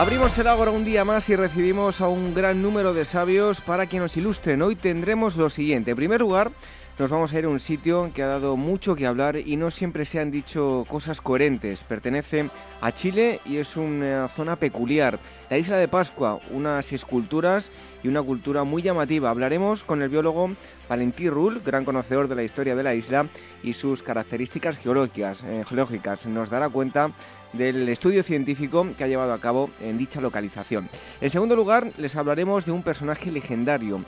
Abrimos el Ágora un día más y recibimos a un gran número de sabios para que nos ilustren. Hoy tendremos lo siguiente. En primer lugar, nos vamos a ir a un sitio que ha dado mucho que hablar y no siempre se han dicho cosas coherentes. Pertenece a Chile y es una zona peculiar. La isla de Pascua, unas esculturas y una cultura muy llamativa. Hablaremos con el biólogo Valentí Rull, gran conocedor de la historia de la isla y sus características geológicas. Eh, geológicas. Nos dará cuenta del estudio científico que ha llevado a cabo en dicha localización. En segundo lugar, les hablaremos de un personaje legendario,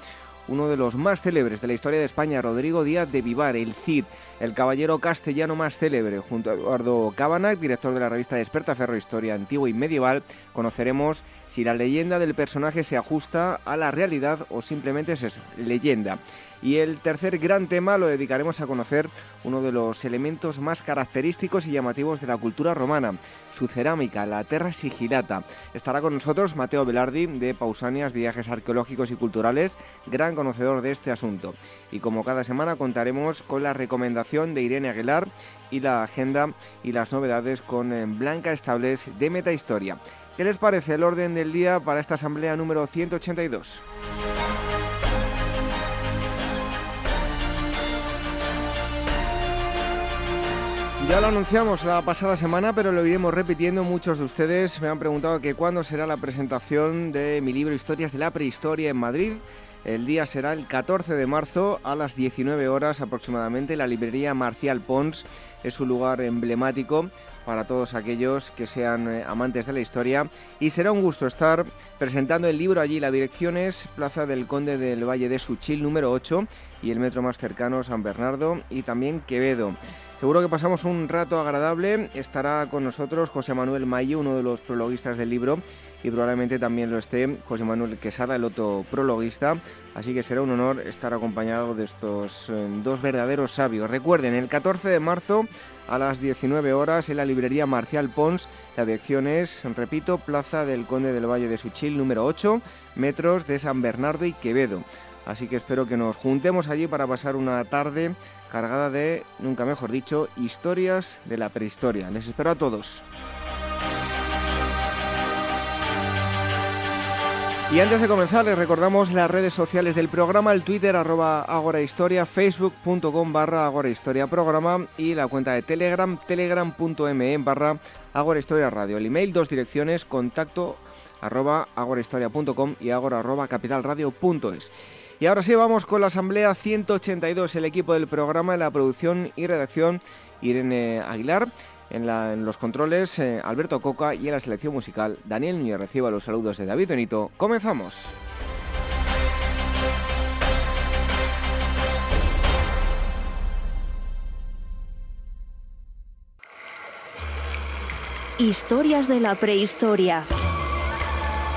uno de los más célebres de la historia de España, Rodrigo Díaz de Vivar, el Cid, el caballero castellano más célebre, junto a Eduardo Cabanac, director de la revista Desperta Ferro Historia Antigua y Medieval, conoceremos si la leyenda del personaje se ajusta a la realidad o simplemente es leyenda. Y el tercer gran tema lo dedicaremos a conocer uno de los elementos más característicos y llamativos de la cultura romana, su cerámica, la terra sigilata. Estará con nosotros Mateo Velardi de Pausanias, Viajes Arqueológicos y Culturales, gran conocedor de este asunto. Y como cada semana contaremos con la recomendación de Irene Aguilar y la agenda y las novedades con eh, Blanca Estables de Metahistoria. ¿Qué les parece el orden del día para esta asamblea número 182? Ya lo anunciamos la pasada semana, pero lo iremos repitiendo. Muchos de ustedes me han preguntado que cuándo será la presentación de mi libro Historias de la Prehistoria en Madrid. El día será el 14 de marzo a las 19 horas aproximadamente. La librería Marcial Pons es un lugar emblemático para todos aquellos que sean eh, amantes de la historia y será un gusto estar presentando el libro allí. La dirección es Plaza del Conde del Valle de Suchil número 8 y el metro más cercano San Bernardo y también Quevedo. Seguro que pasamos un rato agradable. Estará con nosotros José Manuel Mayo, uno de los prologuistas del libro, y probablemente también lo esté José Manuel Quesada, el otro prologuista. Así que será un honor estar acompañado de estos eh, dos verdaderos sabios. Recuerden, el 14 de marzo a las 19 horas en la librería Marcial Pons. La dirección es, repito, Plaza del Conde del Valle de Suchil, número 8, metros de San Bernardo y Quevedo. Así que espero que nos juntemos allí para pasar una tarde cargada de, nunca mejor dicho, historias de la prehistoria. Les espero a todos. Y antes de comenzar, les recordamos las redes sociales del programa, el Twitter arroba agorahistoria, facebook.com barra agorahistoria programa y la cuenta de Telegram, telegram.me barra agorahistoria radio. El email, dos direcciones, contacto arroba agorahistoria.com y agora arroba capitalradio.es. Y ahora sí, vamos con la Asamblea 182, el equipo del programa, en la producción y redacción, Irene Aguilar. En, los controles, eh, Alberto Coca y en la selección musical, Daniel Núñez reciba los saludos de David Benito. ¡Comenzamos! Historias de la prehistoria.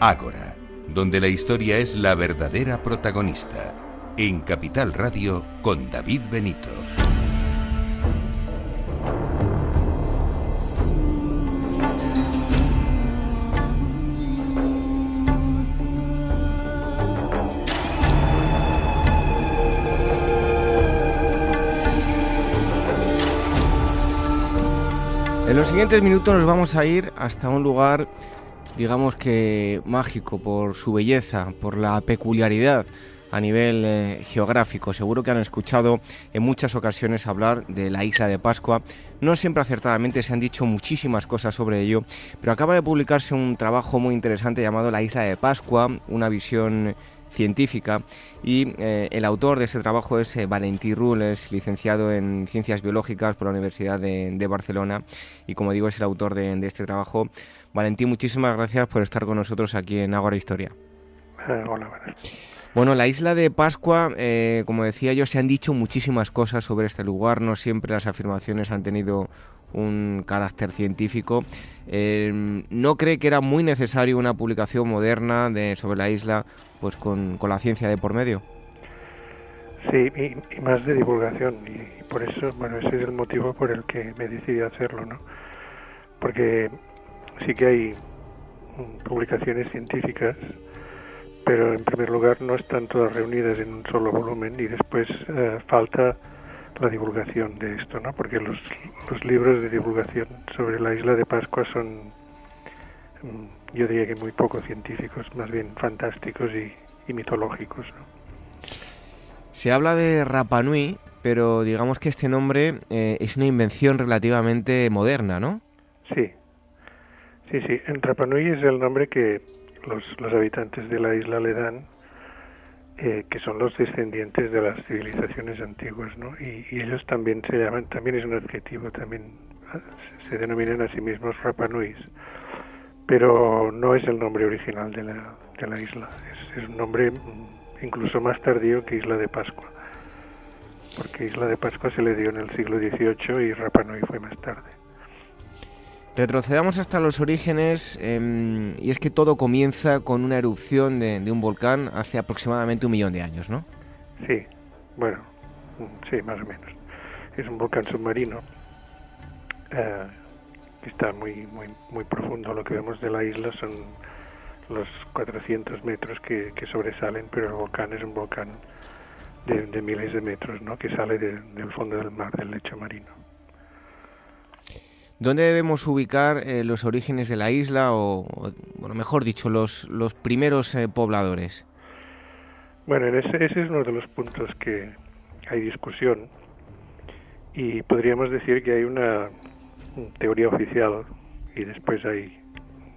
Ágora, donde la historia es la verdadera protagonista. En Capital Radio con David Benito. En los siguientes minutos nos vamos a ir hasta un lugar digamos que mágico por su belleza, por la peculiaridad a nivel eh, geográfico. Seguro que han escuchado en muchas ocasiones hablar de la isla de Pascua. No siempre acertadamente se han dicho muchísimas cosas sobre ello, pero acaba de publicarse un trabajo muy interesante llamado La isla de Pascua, una visión científica y eh, el autor de ese trabajo es eh, Valentí Rules, licenciado en Ciencias Biológicas por la Universidad de, Barcelona y como digo es el autor de, este trabajo. Valentí, muchísimas gracias por estar con nosotros aquí en Agora Historia. Eh, hola, Bueno, la isla de Pascua, como decía yo, se han dicho muchísimas cosas sobre este lugar, no siempre las afirmaciones han tenido un carácter científico. ¿No cree que era muy necesario una publicación moderna de, sobre la isla pues con, la ciencia de por medio. Sí, y, más de divulgación, y por eso, bueno, ese es el motivo por el que me decidí a hacerlo, ¿no? Porque sí que hay publicaciones científicas, pero en primer lugar no están todas reunidas en un solo volumen y después eh, falta la divulgación de esto, ¿no? Porque los, los libros de divulgación sobre la isla de Pascua son Mm, yo diría que muy poco científicos, más bien fantásticos y, mitológicos. Se habla de Rapanui, pero digamos que este nombre eh, es una invención relativamente moderna, ¿no? Sí, sí, sí. En Rapanui es el nombre que los, los habitantes de la isla le dan, eh, que son los descendientes de las civilizaciones antiguas, ¿no? Y, ellos también se llaman, también es un adjetivo, también ah, se denominan a sí mismos Rapanuis pero no es el nombre original de la, de la isla. Es, un nombre mm, incluso más tardío que Isla de Pascua, porque Isla de Pascua se le dio en el siglo XVIII y Rapa Nui fue más tarde. Retrocedamos hasta los orígenes em, y es que todo comienza con una erupción de, un volcán hace aproximadamente un millón de años, ¿no? Sí, bueno, sí, más o menos. Es un volcán submarino. Eh, está muy, muy, muy profundo. Lo que vemos de la isla son los 400 metros que, sobresalen, pero el volcán es un volcán de, miles de metros, ¿no? Que sale del fondo del mar, del lecho marino. ¿Dónde debemos ubicar eh, los orígenes de la isla o, bueno, mejor dicho, los, los primeros eh, pobladores? Bueno, ese, ese es uno de los puntos que hay discusión y podríamos decir que hay una teoría oficial y después hay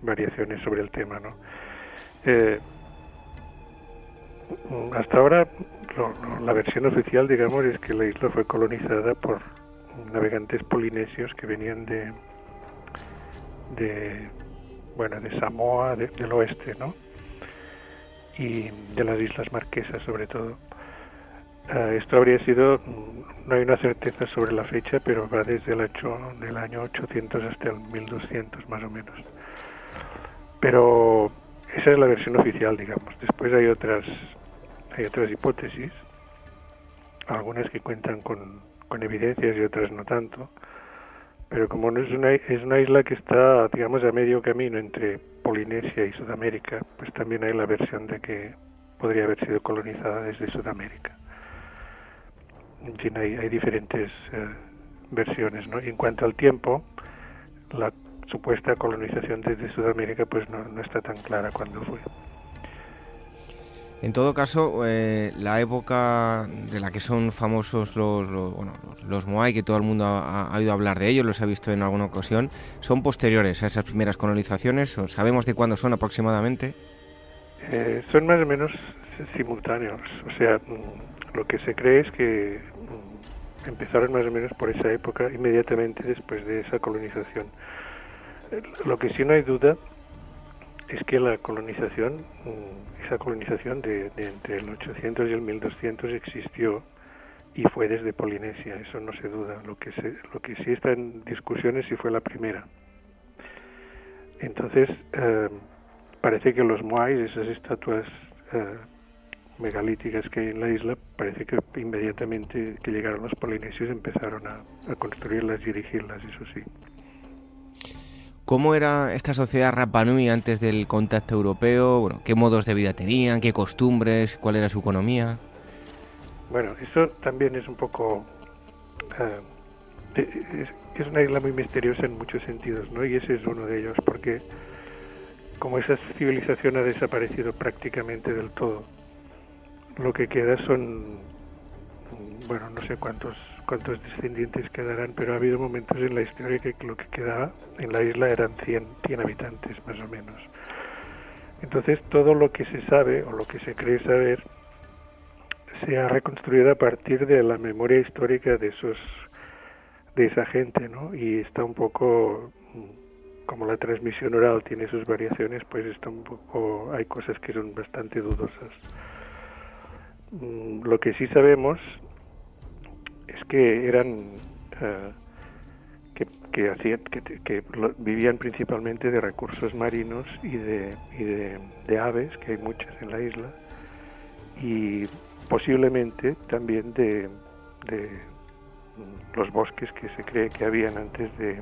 variaciones sobre el tema, ¿no? Eh, hasta ahora la versión oficial, digamos, es que la isla fue colonizada por navegantes polinesios que venían de, de bueno, de Samoa, del oeste, ¿no? Y de las Islas Marquesas, sobre todo. Eh, esto habría sido, mm, no hay una certeza sobre la fecha, pero va desde el, año 800 hasta el 1200 más o menos. Pero esa es la versión oficial, digamos. Después hay otras, hay otras hipótesis, algunas que cuentan con, con evidencias y otras no tanto. Pero como no es una, es una isla que está, digamos, a medio camino entre Polinesia y Sudamérica, pues también hay la versión de que podría haber sido colonizada desde Sudamérica en fin, hay, diferentes eh, versiones, ¿no? Y en cuanto al tiempo, la supuesta colonización desde Sudamérica pues no, está tan clara cuando fue. En todo caso, eh, la época de la que son famosos los, los, Moai, que todo el mundo ha, oído hablar de ellos, los ha visto en alguna ocasión, son posteriores a esas primeras colonizaciones. ¿Sabemos de cuándo son aproximadamente? Eh, son más o menos simultáneos. O sea, mm, lo que se cree es que empezaron más o menos por esa época, inmediatamente después de esa colonización. Lo que sí no hay duda es que la colonización, mm, esa colonización de, entre el 800 y el 1200 existió y fue desde Polinesia, eso no se duda. Lo que, se, lo que sí está en discusión es si fue la primera. Entonces, eh, parece que los Moais, esas estatuas eh, megalíticas que hay en la isla, parece que inmediatamente que llegaron los polinesios empezaron a, construirlas y dirigirlas, eso sí. ¿Cómo era esta sociedad Rapanui antes del contacto europeo? Bueno, ¿Qué modos de vida tenían? ¿Qué costumbres? ¿Cuál era su economía? Bueno, eso también es un poco... Eh, es, una isla muy misteriosa en muchos sentidos, ¿no? Y ese es uno de ellos, porque como esa civilización ha desaparecido prácticamente del todo, lo que queda son, bueno, no sé cuántos cuántos descendientes quedarán, pero ha habido momentos en la historia que lo que quedaba en la isla eran 100, 100 habitantes más o menos. Entonces todo lo que se sabe o lo que se cree saber se ha reconstruido a partir de la memoria histórica de esos de esa gente, ¿no? Y está un poco como la transmisión oral tiene sus variaciones, pues está un poco hay cosas que son bastante dudosas. Mm, lo que sí sabemos es que eran eh, que, hacían que, vivían principalmente de recursos marinos y de, y de, aves que hay muchas en la isla y posiblemente también de, de los bosques que se cree que habían antes de,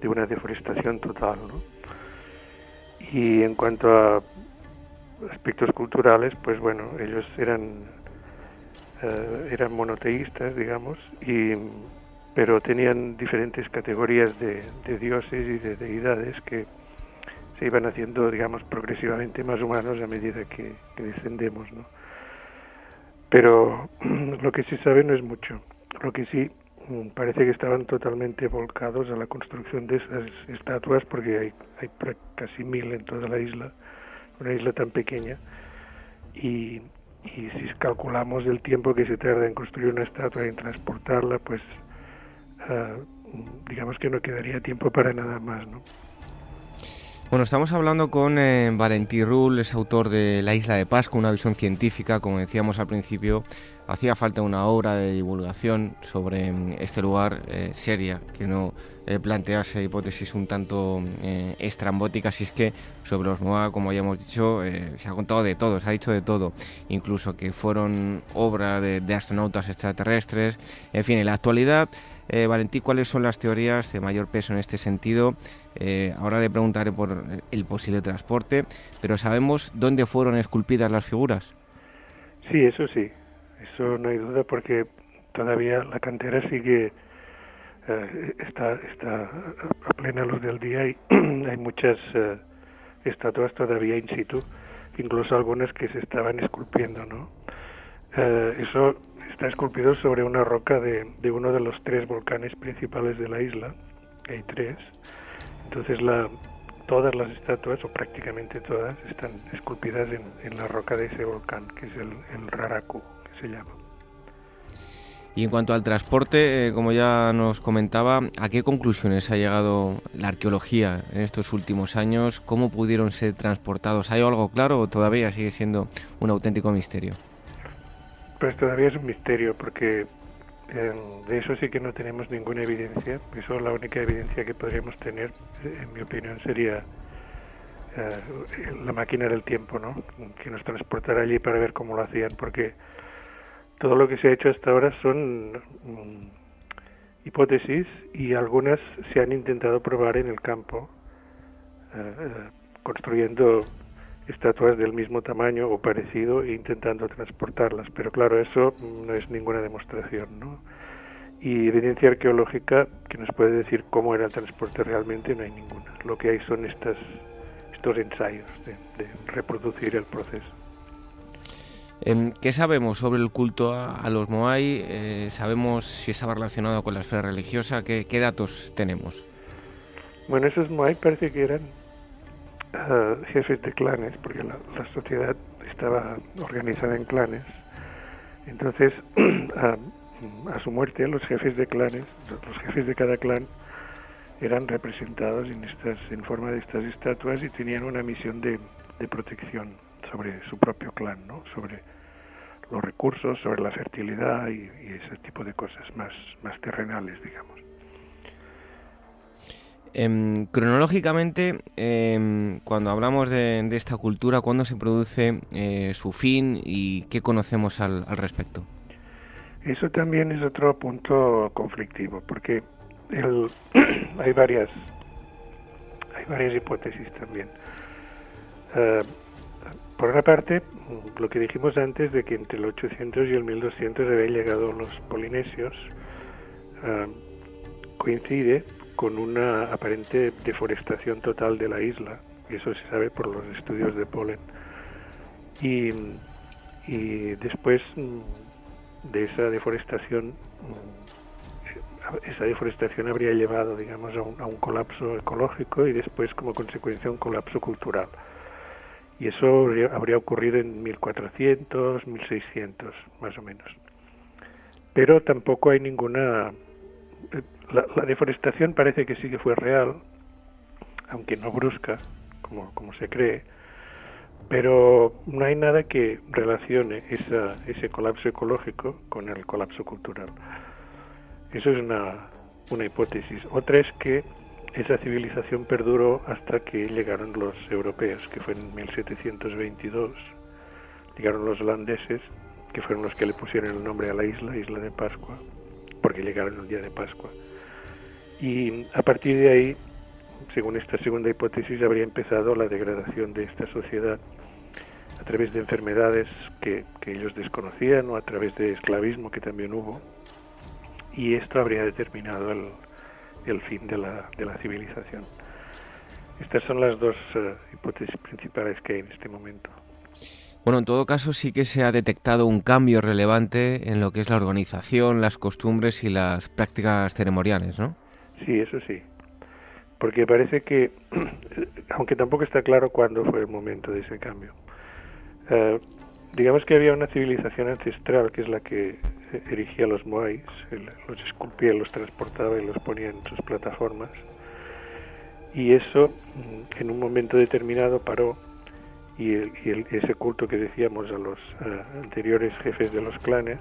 de una deforestación total ¿no? y en cuanto a aspectos culturales pues bueno ellos eran eh, eran monoteístas, digamos, y, pero tenían diferentes categorías de, dioses y de deidades que se iban haciendo, digamos, progresivamente más humanos a medida que, descendemos, ¿no? Pero lo que sí sabe no es mucho. Lo que sí mm, parece que estaban totalmente volcados a la construcción de esas estatuas porque hay, hay casi mil en toda la isla, una isla tan pequeña, y, y si calculamos el tiempo que se tarda en construir una estatua y en transportarla, pues uh, digamos que no quedaría tiempo para nada más, ¿no? Bueno, estamos hablando con eh, Valentí Rull, es autor de La Isla de Pascua, una visión científica, como decíamos al principio, hacía falta una obra de divulgación sobre mm, este lugar eh, seria, que no eh, plantease hipótesis un tanto eh, estrambóticas, y es que sobre los Moa, como ya hemos dicho, se ha contado de todo, se ha dicho de todo, incluso que fueron obra de, de astronautas extraterrestres, en fin, en la actualidad Valentí, ¿cuáles son las teorías de mayor peso en este sentido? Eh, ahora le preguntaré por el posible transporte, pero ¿sabemos dónde fueron esculpidas las figuras? Sí, eso sí, eso no hay duda porque todavía la cantera sigue, eh, está, está a plena luz del día y hay muchas eh, estatuas todavía in situ, incluso algunas que se estaban esculpiendo, ¿no? eso está esculpido sobre una roca de, de, uno de los tres volcanes principales de la isla, hay tres. Entonces la, todas las estatuas, o prácticamente todas, están esculpidas en, en la roca de ese volcán, que es el, el Raraku, que se llama. Y en cuanto al transporte, eh, como ya nos comentaba, ¿a qué conclusiones ha llegado la arqueología en estos últimos años? ¿Cómo pudieron ser transportados? ¿Hay algo claro o todavía sigue siendo un auténtico misterio? Pues todavía es un misterio porque eh, de eso sí que no tenemos ninguna evidencia. Eso la única evidencia que podríamos tener, eh, en mi opinión, sería eh, la máquina del tiempo, ¿no? Que nos transportara allí para ver cómo lo hacían, porque todo lo que se ha hecho hasta ahora son mm, hipótesis y algunas se han intentado probar en el campo, construyendo estatuas del mismo tamaño o parecido e intentando transportarlas. Pero claro, eso no es ninguna demostración, ¿no? Y evidencia arqueológica que nos puede decir cómo era el transporte realmente no hay ninguna. Lo que hay son estas, estos ensayos de, reproducir el proceso. Em, ¿Qué sabemos sobre el culto a, los Moai? Eh, ¿Sabemos si estaba relacionado con la esfera religiosa? ¿Qué, ¿Qué, datos tenemos? Bueno, esos Moai parece que eran jefes de clanes, porque la, sociedad estaba organizada en clanes. Entonces, a, su muerte, los jefes de clanes, los jefes de cada clan, eran representados en, estas, en forma de estas estatuas y tenían una misión de, de protección sobre su propio clan, ¿no? sobre los recursos, sobre la fertilidad y, y ese tipo de cosas más, más terrenales, digamos. Em, cronológicamente, em, cuando hablamos de, esta cultura, ¿cuándo se produce eh, su fin y qué conocemos al, respecto? Eso también es otro punto conflictivo, porque hay varias hay varias hipótesis también. Eh, por una parte, lo que dijimos antes de que entre el 800 y el 1200 habían llegado los polinesios, eh, coincide con una aparente deforestación total de la isla, eso se sabe por los estudios de polen. Y, y después mm, de esa deforestación mm, esa deforestación habría llevado digamos a un, a un colapso ecológico y después como consecuencia un colapso cultural y eso habría ocurrido en 1400, 1600 más o menos. Pero tampoco hay ninguna... La, deforestación parece que sí que fue real, aunque no brusca, como, como se cree, pero no hay nada que relacione esa, ese colapso ecológico con el colapso cultural. Eso es una, una hipótesis. Otra es que esa civilización perduró hasta que llegaron los europeos, que fue en 1722. Llegaron los holandeses, que fueron los que le pusieron el nombre a la isla, Isla de Pascua, porque llegaron el día de Pascua. Y a partir de ahí, según esta segunda hipótesis, habría empezado la degradación de esta sociedad a través de enfermedades que, que ellos desconocían o a través de esclavismo que también hubo. Y esto habría determinado el, el fin de la, de la civilización. Estas son las dos eh, hipótesis principales que hay en este momento. Bueno, en todo caso sí que se ha detectado un cambio relevante en lo que es la organización, las costumbres y las prácticas ceremoniales, ¿no? Sí, eso sí. Porque parece que, aunque tampoco está claro cuándo fue el momento de ese cambio, eh, digamos que había una civilización ancestral que es la que erigía los moais, los esculpía, los transportaba y los ponía en sus plataformas. Y eso mm, en un momento determinado paró y, ese culto que decíamos a los anteriores jefes de los clanes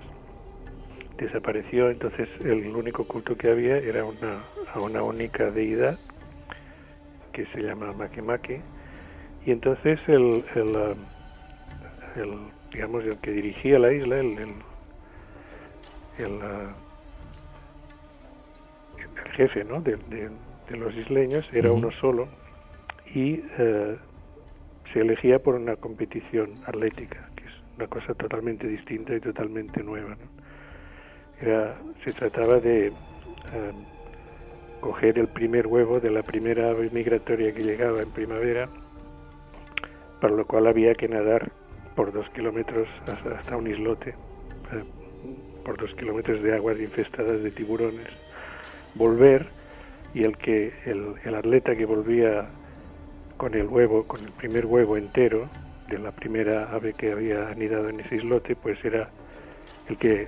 desapareció. Entonces el único culto que había era una, a una única deidad que se llama Makemake. Y entonces el, el, digamos, el que dirigía la isla, el el, el jefe ¿no? de, los isleños era uno solo y eh, se elegía por una competición atlética, que es una cosa totalmente distinta y totalmente nueva. Era, se trataba de eh, coger el primer huevo de la primera ave migratoria que llegaba en primavera, para lo cual había que nadar por dos kilómetros hasta, un islote. Eh, por dos kilómetros de aguas infestadas de tiburones, volver y el que el, atleta que volvía con el huevo, con el primer huevo entero de la primera ave que había anidado en ese islote, pues era el que,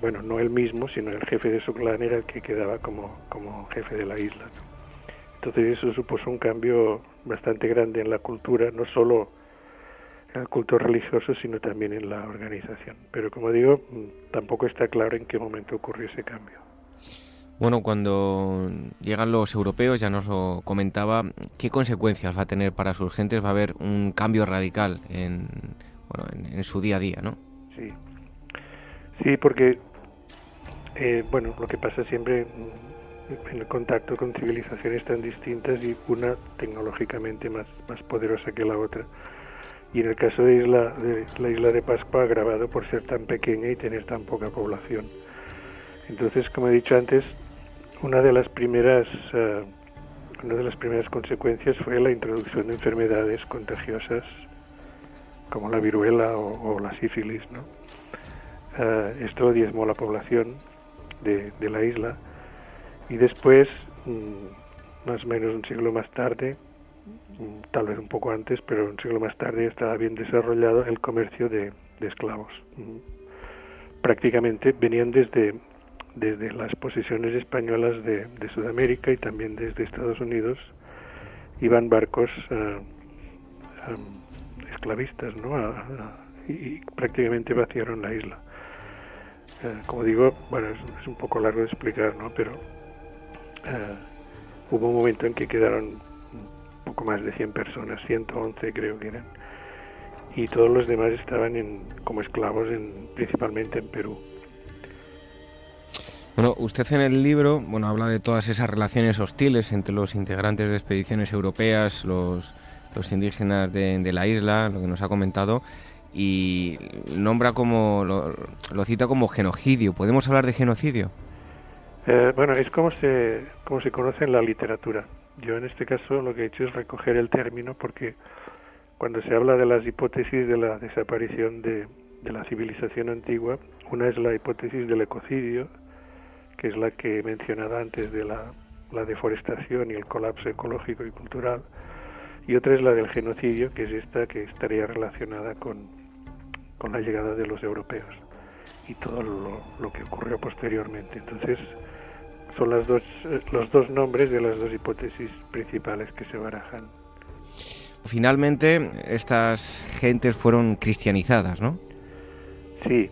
bueno, no el mismo, sino el jefe de su clan era el que quedaba como, como jefe de la isla. Entonces eso supuso un cambio bastante grande en la cultura, no solo en el culto religioso, sino también en la organización. Pero como digo, mm, tampoco está claro en qué momento ocurrió ese cambio. Bueno, cuando llegan los europeos, ya nos lo comentaba, ¿qué consecuencias va a tener para sus gentes? Va a haber un cambio radical en, bueno, en, su día a día, ¿no? Sí, sí porque, eh, bueno, lo que pasa siempre en el contacto con civilizaciones tan distintas y una tecnológicamente más, más poderosa que la otra y en el caso de, isla, de la isla de Pascua agravado por ser tan pequeña y tener tan poca población. Entonces, como he dicho antes, una de las primeras uh, una de las primeras consecuencias fue la introducción de enfermedades contagiosas como la viruela o, la sífilis. ¿no? Uh, esto diezmó la población de, de la isla y después, mm, más o menos un siglo más tarde, tal vez un poco antes, pero un siglo más tarde estaba bien desarrollado el comercio de, esclavos. Prácticamente venían desde, desde las posesiones españolas de, Sudamérica y también desde Estados Unidos, iban barcos eh, eh, esclavistas, ¿no? y, prácticamente vaciaron la isla. Eh, como digo, bueno, es, un poco largo de explicar, ¿no? Pero hubo un momento en que quedaron poco más de 100 personas, 111 creo que eran, y todos los demás estaban en, como esclavos en, principalmente en Perú. Bueno, usted en el libro bueno, habla de todas esas relaciones hostiles entre los integrantes de expediciones europeas, los, los indígenas de, la isla, lo que nos ha comentado, y nombra como, lo, cita como genocidio. ¿Podemos hablar de genocidio? Eh, bueno, es como se, como se conoce en la literatura. Yo en este caso lo que he hecho es recoger el término porque cuando se habla de las hipótesis de la desaparición de, de la civilización antigua. Una es la hipótesis del ecocidio, que es la que he mencionado antes de la, la deforestación y el colapso ecológico y cultural, y otra es la del genocidio, que es esta que estaría relacionada con, con la llegada de los europeos y todo lo, lo que ocurrió posteriormente. Entonces, son las dos, los dos nombres de las dos hipótesis principales que se barajan. Finalmente, estas gentes fueron cristianizadas, ¿no? Sí,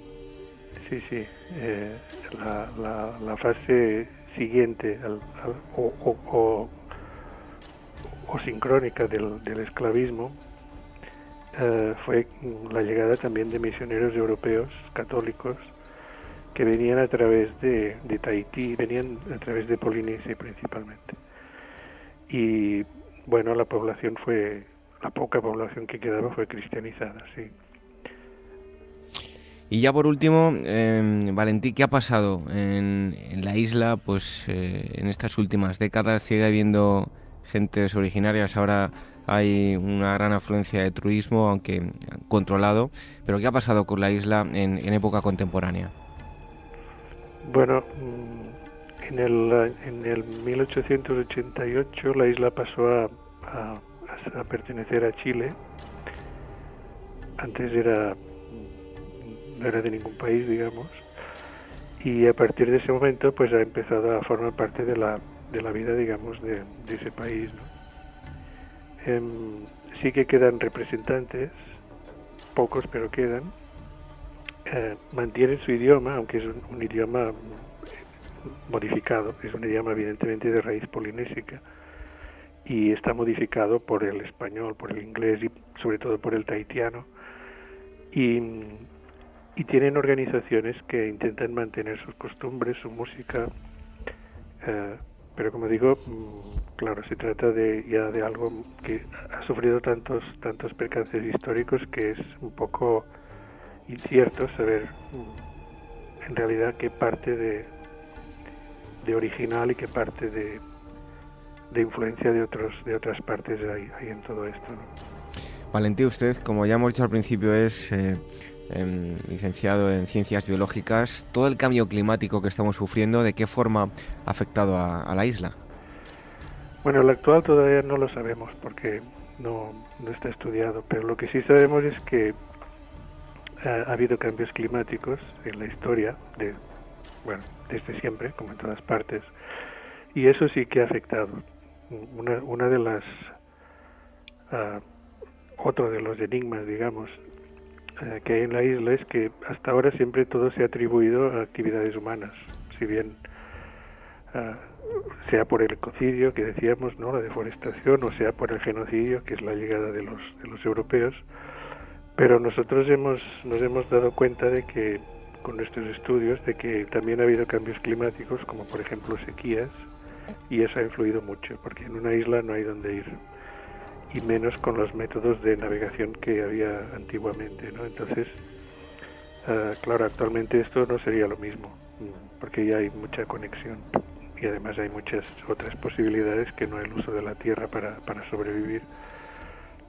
sí, sí. Eh, la, la, fase siguiente o, o, sincrónica del, del esclavismo eh, fue la llegada también de misioneros europeos católicos que venían a través de, de Tahití, venían a través de Polinesia principalmente. Y bueno, la población fue, la poca población que quedaba fue cristianizada, sí. Y ya por último, eh, Valentí, ¿qué ha pasado en, la isla? Pues eh, en estas últimas décadas sigue habiendo gentes originarias. Ahora hay una gran afluencia de turismo, aunque controlado. Pero ¿qué ha pasado con la isla en, época contemporánea? Bueno, mm, en el, en el 1888 la isla pasó a, a pertenecer a Chile. Antes era no era de ningún país, digamos, y a partir de ese momento pues ha empezado a formar parte de la, de la vida, digamos, de, ese país. Em, sí que quedan representantes, pocos pero quedan, eh, mantienen su idioma, aunque es un, idioma modificado, es un idioma evidentemente de raíz polinésica y está modificado por el español, por el inglés y sobre todo por el tahitiano. Y, y tienen organizaciones que intentan mantener sus costumbres, su música, eh, pero como digo, mm, claro, se trata de ya de algo que ha sufrido tantos tantos percances históricos que es un poco incierto saber mm, en realidad qué parte de, de original y qué parte de, de influencia de otros de otras partes hay, hay en todo esto. Valentín, usted, como ya hemos dicho al principio, es eh, Em, licenciado en Ciencias Biológicas, todo el cambio climático que estamos sufriendo, ¿de qué forma ha afectado a, la isla? Bueno, el actual todavía no lo sabemos porque no, está estudiado, pero lo que sí sabemos es que ha, habido cambios climáticos en la historia, de, bueno, desde siempre, como en todas partes, y eso sí que ha afectado. Una, de las... Uh, otro de los enigmas, digamos, eh, que hay en la isla es que hasta ahora siempre todo se ha atribuido a actividades humanas, si bien uh, sea por el ecocidio que decíamos, no, la deforestación, o sea por el genocidio, que es la llegada de los de los europeos, pero nosotros hemos nos hemos dado cuenta de que con nuestros estudios de que también ha habido cambios climáticos, como por ejemplo sequías, y eso ha influido mucho, porque en una isla no hay donde ir y menos con los métodos de navegación que había antiguamente, ¿no? Entonces, uh, claro, actualmente esto no sería lo mismo, mm, porque ya hay mucha conexión y además hay muchas otras posibilidades que no el uso de la tierra para, para sobrevivir.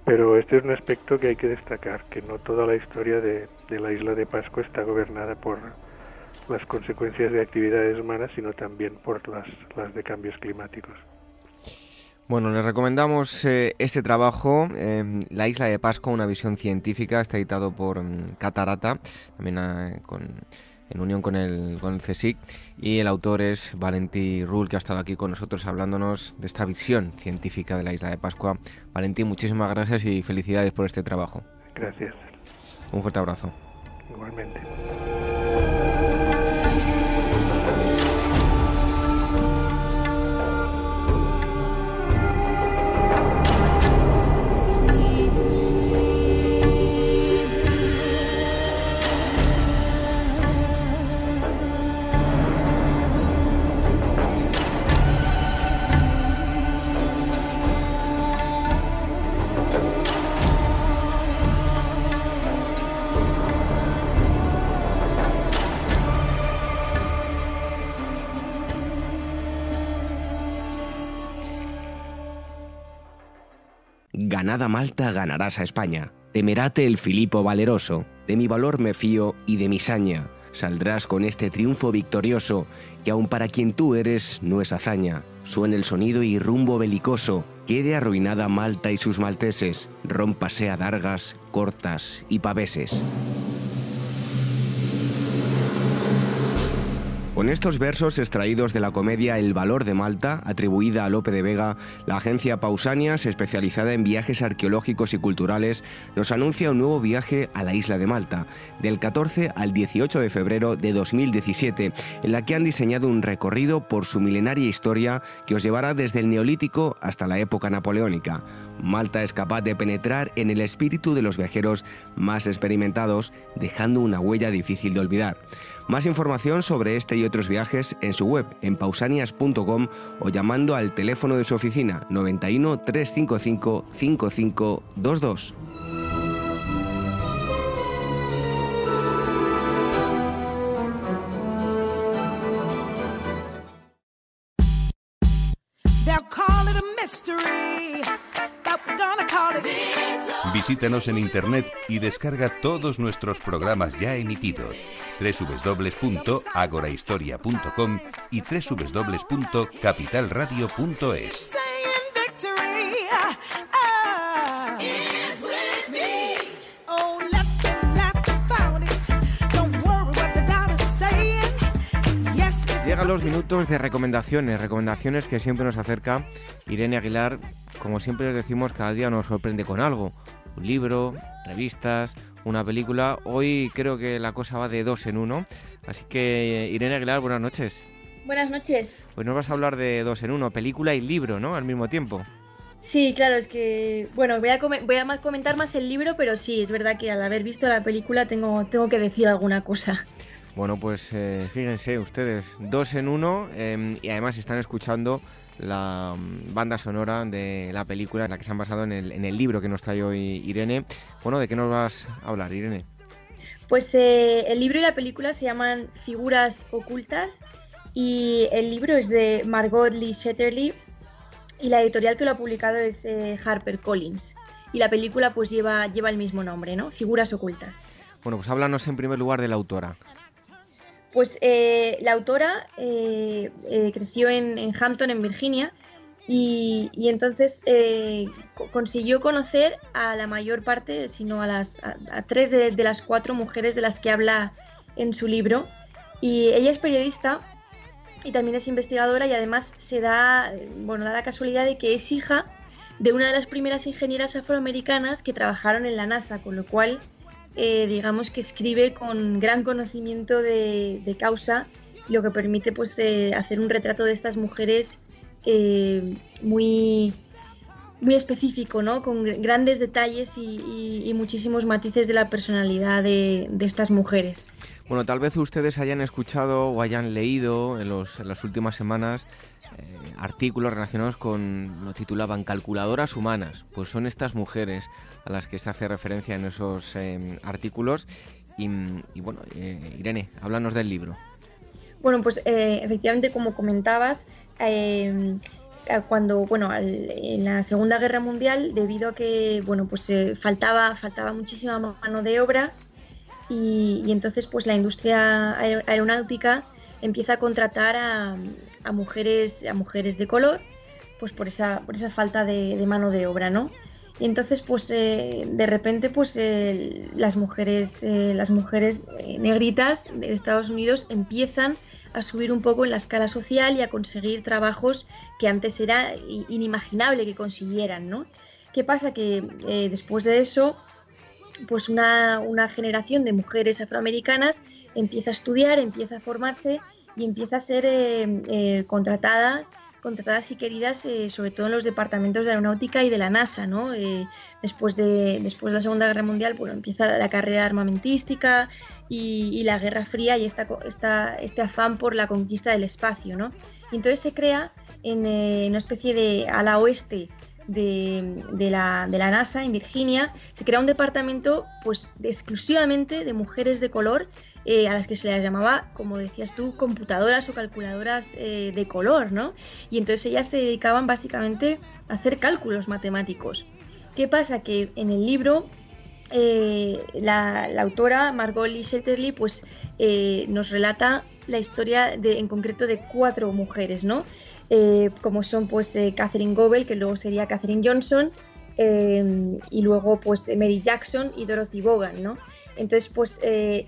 Pero este es un aspecto que hay que destacar, que no toda la historia de, de la isla de Pascua está gobernada por las consecuencias de actividades humanas, sino también por las, las de cambios climáticos. Bueno, les recomendamos eh, este trabajo, eh, La isla de Pascua, una visión científica, está editado por mm, Catarata, también ah, en unión con el, con el CSIC, y el autor es Valentí Rull, que ha estado aquí con nosotros hablándonos de esta visión científica de la isla de Pascua. Valentí, muchísimas gracias y felicidades por este trabajo. Gracias. Un fuerte abrazo. Igualmente. Ganada Malta ganarás a España. Temerate el Filipo Valeroso. de mi valor me fío y de mi saña. Saldrás con este triunfo victorioso, que aun para quien tú eres no es hazaña. Suena el sonido y rumbo belicoso, quede arruinada Malta y sus malteses, rómpase a dargas, cortas y paveses. Con estos versos extraídos de la comedia El valor de Malta, atribuida a Lope de Vega, la agencia Pausanias, especializada en viajes arqueológicos y culturales, nos anuncia un nuevo viaje a la isla de Malta, del 14 al 18 de febrero de 2017, en la que han diseñado un recorrido por su milenaria historia que os llevará desde el Neolítico hasta la época napoleónica. Malta es capaz de penetrar en el espíritu de los viajeros más experimentados, dejando una huella difícil de olvidar. Más información sobre este y otros viajes en su web en pausanias.com o llamando al teléfono de su oficina 91 355 5522. Visítanos en internet y descarga todos nuestros programas ya emitidos www.agorahistoria.com y www.capitalradio.es. Llegan los minutos de recomendaciones, recomendaciones que siempre nos acerca Irene Aguilar. Como siempre les decimos, cada día nos sorprende con algo un libro, revistas, una película. Hoy creo que la cosa va de dos en uno. Así que, Irene Aguilar, buenas noches. Buenas noches. Pues nos vas a hablar de dos en uno, película y libro, ¿no? Al mismo tiempo. Sí, claro, es que, bueno, voy a, voy a comentar más el libro, pero sí, es verdad que al haber visto la película tengo, tengo que decir alguna cosa. Bueno, pues eh, fíjense ustedes, dos en uno em, y además están escuchando la mm, banda sonora de la película en la que se han basado en el, en el libro que nos trae hoy Irene. Bueno, ¿de qué nos vas a hablar, Irene? Pues eh, el libro y la película se llaman Figuras Ocultas y el libro es de Margot Lee Shetterly y la editorial que lo ha publicado es eh, Harper Collins. Y la película pues lleva, lleva el mismo nombre, ¿no? Figuras Ocultas. Bueno, pues háblanos en primer lugar de la autora. Pues eh, la autora eh, eh, creció en, Hampton, en Virginia, y, entonces consiguió conocer a la mayor parte, sino a, las, tres de, las cuatro mujeres de las que habla en su libro. Y ella es periodista y también es investigadora y además se da, bueno, da la casualidad de que es hija de una de las primeras ingenieras afroamericanas que trabajaron en la NASA, con lo cual eh, digamos que escribe con gran conocimiento de, causa, lo que permite pues eh, hacer un retrato de estas mujeres eh, muy, muy específico, ¿no? con grandes detalles y, muchísimos matices de la personalidad de, estas mujeres. Bueno, tal vez ustedes hayan escuchado o hayan leído en, en las últimas semanas artículos relacionados con, lo titulaban calculadoras humanas. Pues son estas mujeres a las que se hace referencia en esos em, artículos. Y, bueno, eh, Irene, háblanos del libro. Bueno, pues eh, efectivamente, como comentabas, em, cuando, bueno, en la Segunda Guerra Mundial, debido a que, bueno, pues eh, faltaba, faltaba muchísima mano de obra y, entonces, pues la industria aeronáutica empieza a contratar a, mujeres, a mujeres de color, pues por esa, por esa falta de, de mano de obra, ¿no? Y entonces, pues eh, de repente, pues eh, las mujeres, eh, las mujeres negritas de Estados Unidos empiezan a subir un poco en la escala social y a conseguir trabajos que antes era inimaginable que consiguieran, ¿no? ¿Qué pasa? Que después de eso, pues una, una generación de mujeres afroamericanas empieza a estudiar, empieza a formarse y empieza a ser contratada contratadas y queridas, eh, sobre todo en los departamentos de aeronáutica y de la NASA, ¿no? Eh, después, de, después de la Segunda Guerra Mundial, bueno, empieza la carrera armamentística y, la Guerra Fría y esta, esta, este afán por la conquista del espacio, ¿no? Y entonces se crea en eh, una especie de ala oeste de, la, de, la, NASA en Virginia, se crea un departamento pues exclusivamente de mujeres de color eh, a las que se les llamaba, como decías tú, computadoras o calculadoras eh, de color, ¿no? Y entonces ellas se dedicaban básicamente a hacer cálculos matemáticos. ¿Qué pasa? Que en el libro eh, la, autora Margot Lee Shetterly pues nos relata la historia de, en concreto de cuatro mujeres, ¿no? Eh, como son pues Catherine Goebel, que luego sería Catherine Johnson, y luego pues Mary Jackson y Dorothy Vaughan, ¿no? Entonces pues,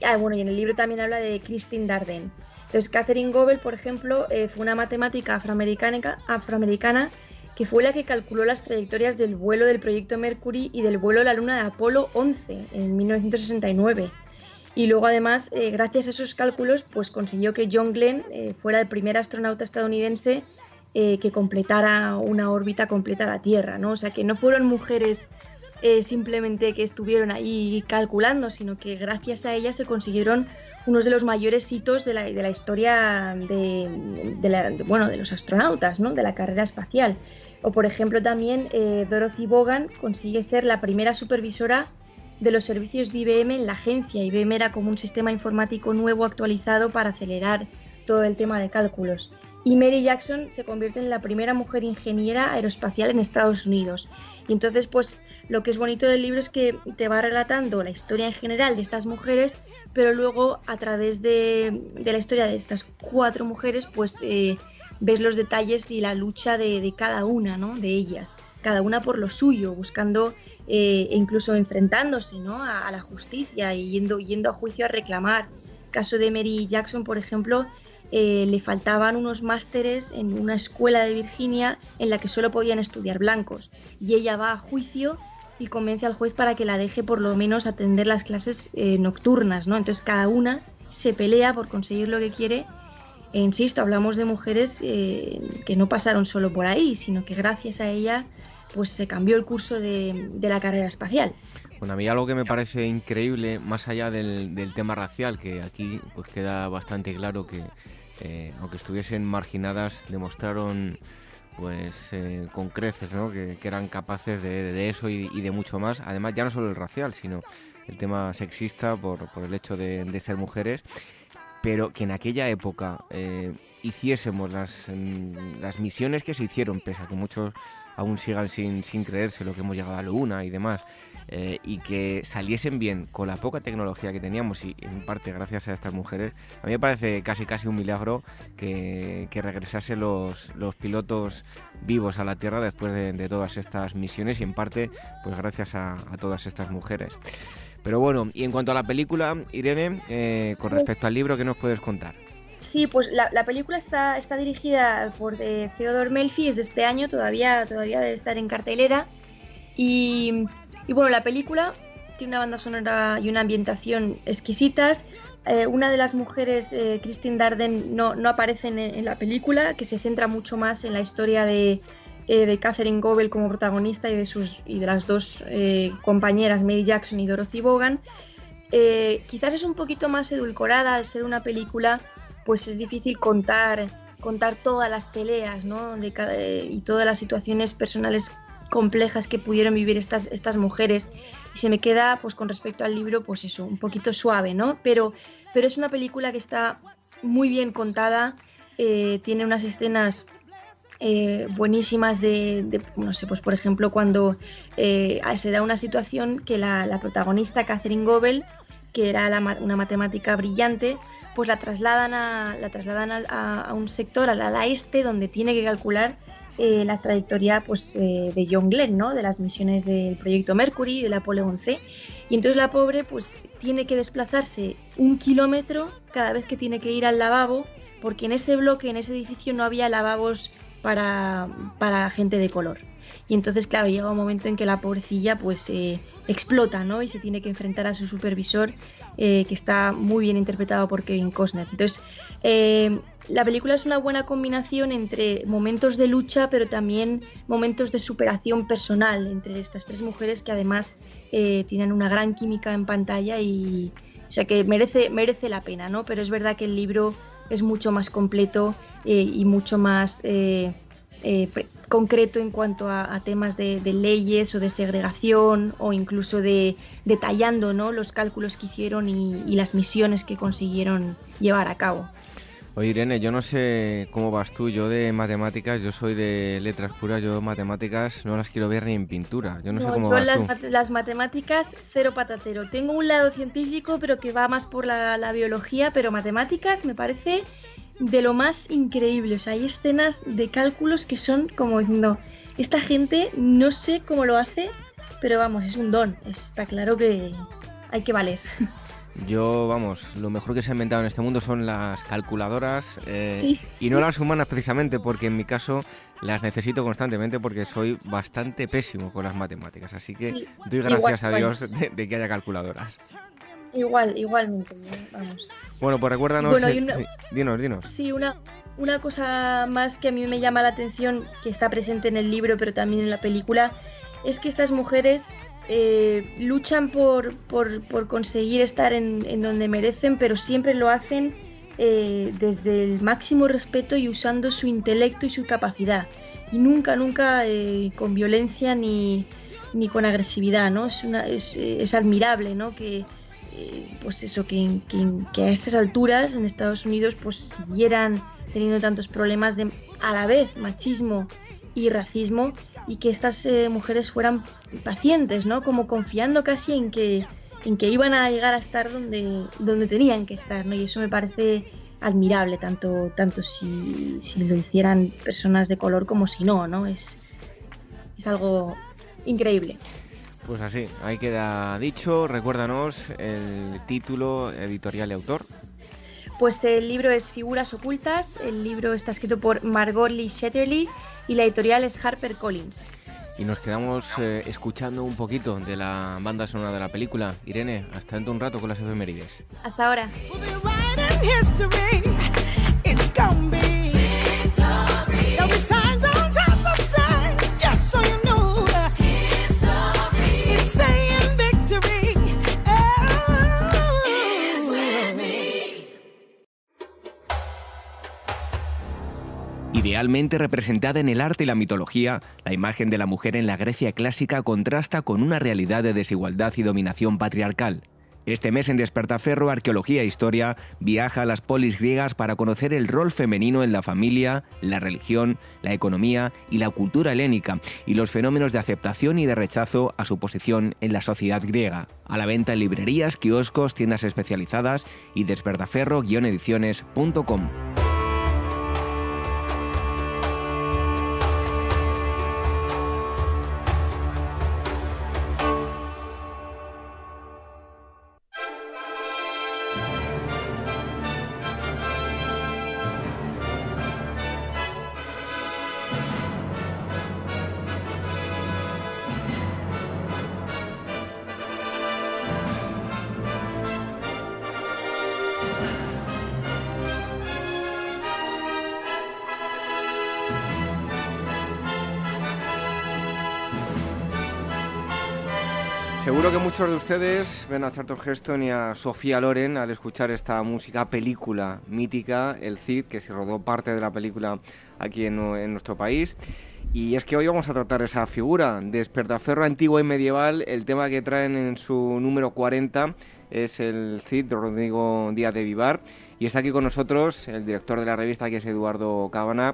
ah, bueno, y en el libro también habla de Christine Darden. Entonces Catherine Goebel, por ejemplo, fue una matemática afroamericana, afroamericana que fue la que calculó las trayectorias del vuelo del proyecto Mercury y del vuelo a la Luna de Apolo 11 en 1969. Y luego además, eh, gracias a esos cálculos, pues consiguió que John Glenn eh, fuera el primer astronauta estadounidense eh, que completara una órbita completa a la Tierra, ¿no? O sea, que no fueron mujeres simplemente que estuvieron ahí calculando, sino que gracias a ellas se consiguieron unos de los mayores hitos de la, de la historia de, bueno, de los astronautas, ¿no? De la carrera espacial. O por ejemplo también eh, Dorothy Bogan consigue ser la primera supervisora de los servicios de IBM en la agencia. IBM era como un sistema informático nuevo actualizado para acelerar todo el tema de cálculos. Y Mary Jackson se convierte en la primera mujer ingeniera aeroespacial en Estados Unidos. Y entonces, pues lo que es bonito del libro es que te va relatando la historia en general de estas mujeres, pero luego a través de, la historia de estas cuatro mujeres, pues eh, ves los detalles y la lucha de, cada una, ¿no? De ellas, cada una por lo suyo, buscando e incluso enfrentándose, ¿no? A, la justicia y yendo, yendo a juicio a reclamar. Caso de Mary Jackson, por ejemplo, eh, le faltaban unos másteres en una escuela de Virginia en la que solo podían estudiar blancos. Y ella va a juicio y convence al juez para que la deje por lo menos atender las clases eh, nocturnas, ¿no? Entonces cada una se pelea por conseguir lo que quiere e insisto, hablamos de mujeres eh, que no pasaron solo por ahí, sino que gracias a ella pues se cambió el curso de, la carrera espacial. Bueno, a mí algo que me parece increíble, más allá del, tema racial, que aquí pues queda bastante claro que eh, aunque estuviesen marginadas, demostraron pues eh, con creces, ¿no? que, eran capaces de, eso y, de mucho más. Además, ya no solo el racial, sino el tema sexista por, el hecho de, de ser mujeres pero que en aquella época eh, hiciésemos las, mm, las, misiones que se hicieron, pese a que muchos aún sigan sin, sin creerse lo que hemos llegado a la Luna y demás, eh, y que saliesen bien con la poca tecnología que teníamos y en parte gracias a estas mujeres, a mí me parece casi casi un milagro que, que regresasen los, los pilotos vivos a la Tierra después de, todas estas misiones y en parte pues gracias a todas estas mujeres. Pero bueno, y en cuanto a la película, Irene, eh, con respecto al libro, ¿qué nos puedes contar? Sí, pues la, película está, está dirigida por eh, Theodore Melfi, es de este año, todavía, todavía debe estar en cartelera. Y, bueno, la película tiene una banda sonora y una ambientación exquisitas. Eh, una de las mujeres, eh, Christine Darden, no, no aparece en, la película, que se centra mucho más en la historia de, eh, de Catherine Goebel como protagonista y de, sus, y de las dos eh, compañeras, Mary Jackson y Dorothy Vaughan. Eh, quizás es un poquito más edulcorada al ser una película, pues es difícil contar, contar todas las peleas ¿no? y todas las situaciones personales complejas que pudieron vivir estas, estas mujeres. Y se me queda, pues con respecto al libro, pues eso, un poquito suave, ¿no? Pero, pero es una película que está muy bien contada, tiene unas escenas eh, buenísimas de, no sé, pues por ejemplo cuando eh, se da una situación que la, protagonista Catherine Goebel, que era una matemática brillante, pues la trasladan a, la trasladan a, un sector, al ala este, donde tiene que calcular eh, la trayectoria pues, de John Glenn, ¿no? de las misiones del proyecto Mercury, del Apolo 11. Y entonces la pobre pues tiene que desplazarse un kilómetro cada vez que tiene que ir al lavabo, porque en ese bloque, en ese edificio no había lavabos para, para gente de color. Y entonces, claro, llega un momento en que la pobrecilla pues eh, explota, ¿no? Y se tiene que enfrentar a su supervisor, eh, que está muy bien interpretado por Kevin Costner. Entonces, eh, la película es una buena combinación entre momentos de lucha, pero también momentos de superación personal entre estas tres mujeres que además tienen una gran química en pantalla y, o sea, que merece, merece la pena, ¿no? Pero es verdad que el libro es mucho más completo eh, y mucho más eh, eh, concreto en cuanto a, temas de, leyes o de segregación o incluso de detallando ¿no? los cálculos que hicieron y, las misiones que consiguieron llevar a cabo. Oye Irene, yo no sé cómo vas tú, yo de matemáticas, yo soy de letras puras, yo matemáticas no las quiero ver ni en pintura, yo no, sé cómo vas las, las matemáticas cero patatero. Tengo un lado científico pero que va más por la, la biología, pero matemáticas me parece de lo más increíble. O sea, hay escenas de cálculos que son como diciendo, esta gente no sé cómo lo hace, pero vamos, es un don. Está claro que hay que valer. Yo, vamos, lo mejor que se ha inventado en este mundo son las calculadoras eh, y no las humanas precisamente, porque en mi caso las necesito constantemente porque soy bastante pésimo con las matemáticas. Así que doy gracias a Dios de, que haya calculadoras. Igual, igualmente, vamos. Bueno, pues recuérdanos. Eh, dinos, dinos. Sí, una, una cosa más que a mí me llama la atención, que está presente en el libro, pero también en la película, es que estas mujeres eh, luchan por, por, conseguir estar en, donde merecen, pero siempre lo hacen eh, desde el máximo respeto y usando su intelecto y su capacidad. Y nunca, nunca eh, con violencia ni, ni, con agresividad, ¿no? Es, una, es, es admirable, ¿no? Que, pues eso, que, a estas alturas en Estados Unidos pues siguieran teniendo tantos problemas de a la vez machismo y racismo y que estas eh, mujeres fueran pacientes, ¿no? Como confiando casi en que, en que iban a llegar a estar donde, donde tenían que estar, ¿no? Y eso me parece admirable, tanto, tanto si, si lo hicieran personas de color como si no, ¿no? Es, es algo increíble. Pues así, ahí queda dicho. Recuérdanos el título editorial y autor. Pues el libro es Figuras Ocultas. El libro está escrito por Margot Lee Shetterly y la editorial es Harper Collins. Y nos quedamos eh, escuchando un poquito de la banda sonora de la película. Irene, hasta dentro un rato con las efemérides. Hasta ahora. Representada en el arte y la mitología, la imagen de la mujer en la Grecia clásica contrasta con una realidad de desigualdad y dominación patriarcal. Este mes en Despertaferro, Arqueología e Historia viaja a las polis griegas para conocer el rol femenino en la familia, la religión, la economía y la cultura helénica y los fenómenos de aceptación y de rechazo a su posición en la sociedad griega. A la venta en librerías, kioscos, tiendas especializadas y despertaferro-ediciones.com. ustedes ven a Charlton Heston y a Sofía Loren al escuchar esta música, película mítica, El Cid, que se rodó parte de la película aquí en, nuestro país. Y es que hoy vamos a tratar esa figura, despertaferro antiguo y medieval. El tema que traen en su número 40 es el Cid de Rodrigo Díaz de Vivar. Y está aquí con nosotros el director de la revista, que es Eduardo Cabana.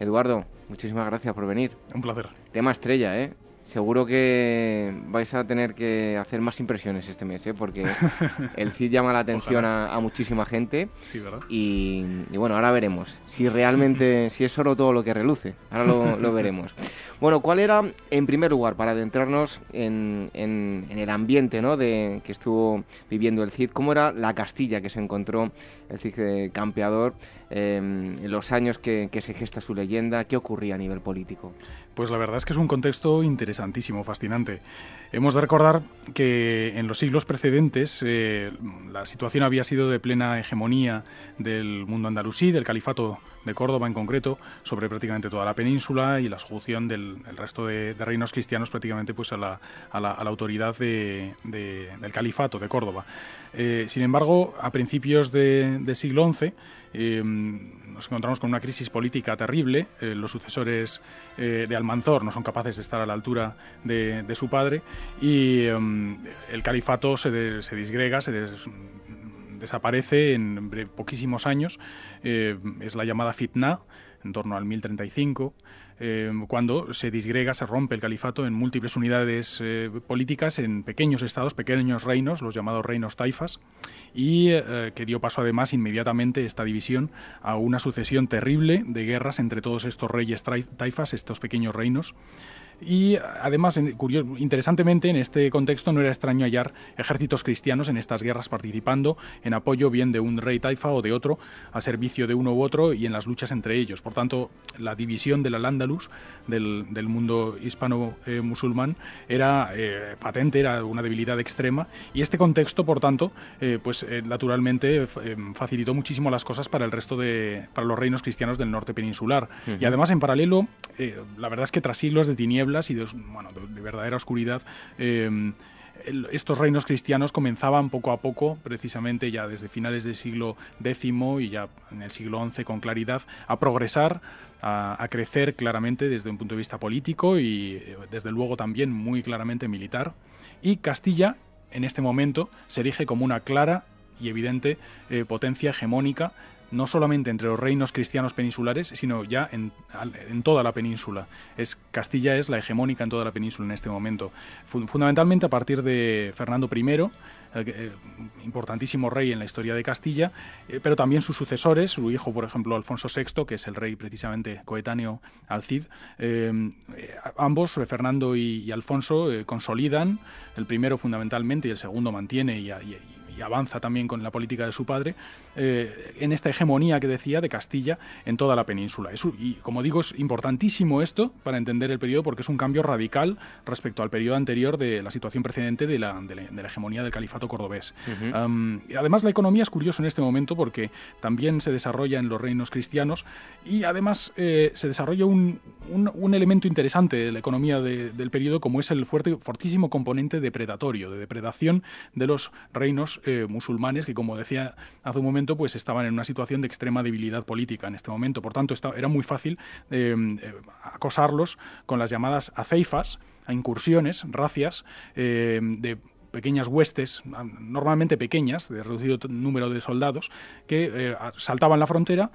Eduardo, muchísimas gracias por venir. Un placer. Tema estrella, ¿eh? Seguro que vais a tener que hacer más impresiones este mes, ¿eh? porque el CID llama la atención a, muchísima gente. Sí, ¿verdad? Y, bueno, ahora veremos si realmente, si es oro todo lo que reluce. Ahora lo, veremos. Bueno, ¿cuál era, en primer lugar, para adentrarnos en, el ambiente ¿no? de, que estuvo viviendo el CID, cómo era la Castilla que se encontró el CID campeador en los años que se gesta su leyenda? ¿Qué ocurría a nivel político? Pues la verdad es que es un contexto interesantísimo, fascinante. Hemos de recordar que en los siglos precedentes eh, la situación había sido de plena hegemonía del mundo andalusí, del califato de Córdoba en concreto, sobre prácticamente toda la península y la sujeción del resto de, reinos cristianos prácticamente pues a la, autoridad del califato de Córdoba. Eh, sin embargo, a principios del siglo XI eh, nos encontramos con una crisis política terrible. los sucesores de Almanzor no son capaces de estar a la altura de, su padre y em, el califato se, disgrega, desaparece en poquísimos años. es la llamada fitna, en torno al 1035. cuando se disgrega, se rompe el califato en múltiples unidades políticas, en pequeños estados, pequeños reinos, los llamados reinos taifas, y que dio paso además inmediatamente esta división a una sucesión terrible de guerras entre todos estos reyes taifas, estos pequeños reinos. Y además, interesantemente, en este contexto no era extraño hallar ejércitos cristianos en estas guerras participando en apoyo bien de un rey taifa o de otro, a servicio de uno u otro y en las luchas entre ellos. Por tanto, la división del al-Ándalus, del, mundo hispano-musulmán, era eh, patente, era una debilidad extrema. Y este contexto, por tanto, eh, pues eh, naturalmente facilitó muchísimo las cosas para el resto de, para los reinos cristianos del norte peninsular. Y además, en paralelo, la verdad es que tras siglos de tinieblas, y de, de, verdadera oscuridad, em, estos reinos cristianos comenzaban poco a poco, precisamente ya desde finales del siglo X y ya en el siglo XI con claridad, a progresar, a, crecer claramente desde un punto de vista político y eh, desde luego también muy claramente militar. Y Castilla, en este momento, se erige como una clara y evidente eh, potencia hegemónica no solamente entre los reinos cristianos peninsulares, sino ya en, toda la península. Es, Castilla es la hegemónica en toda la península en este momento. Fundamentalmente a partir de Fernando I, el, importantísimo rey en la historia de Castilla, eh, pero también sus sucesores, su hijo, por ejemplo, Alfonso VI, que es el rey precisamente coetáneo al Cid. Eh, ambos, Fernando y, Alfonso, eh, consolidan, el primero fundamentalmente y el segundo mantiene y avanza también con la política de su padre, eh, en esta hegemonía que decía de Castilla en toda la península. y como digo, es importantísimo esto para entender el periodo porque es un cambio radical respecto al periodo anterior de la situación precedente de la, de la, hegemonía del califato cordobés. además, la economía es curioso en este momento porque también se desarrolla en los reinos cristianos y además eh, se desarrolla un, un, elemento interesante de la economía del periodo como es el fuerte, fortísimo componente depredatorio, de depredación de los reinos eh, musulmanes que, como decía hace un momento, pues estaban en una situación de extrema debilidad política en este momento. Por tanto, era muy fácil eh, eh, acosarlos con las llamadas aceifas, a incursiones, racias, de pequeñas huestes, normalmente pequeñas, de reducido número de soldados, que saltaban la frontera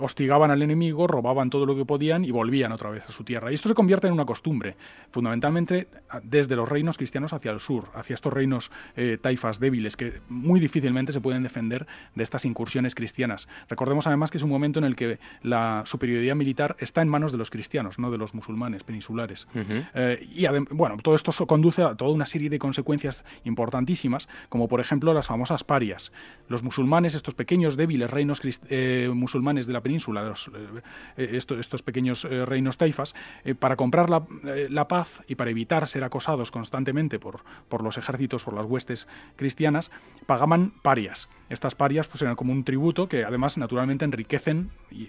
hostigaban al enemigo, robaban todo lo que podían y volvían otra vez a su tierra. Y esto se convierte en una costumbre, fundamentalmente desde los reinos cristianos hacia el sur, hacia estos reinos eh, taifas débiles que muy difícilmente se pueden defender de estas incursiones cristianas. Recordemos además que es un momento en el que la superioridad militar está en manos de los cristianos, no de los musulmanes peninsulares. Eh, y bueno, todo esto conduce a toda una serie de consecuencias importantísimas, como por ejemplo las famosas parias. Los musulmanes, estos pequeños débiles reinos eh, musulmanes de la península, eh, eh, estos, pequeños eh, reinos taifas, para comprar la, paz y para evitar ser acosados constantemente por, por los ejércitos, por las huestes cristianas, pagaban parias. Estas parias pues, eran como un tributo que además naturalmente enriquecen y,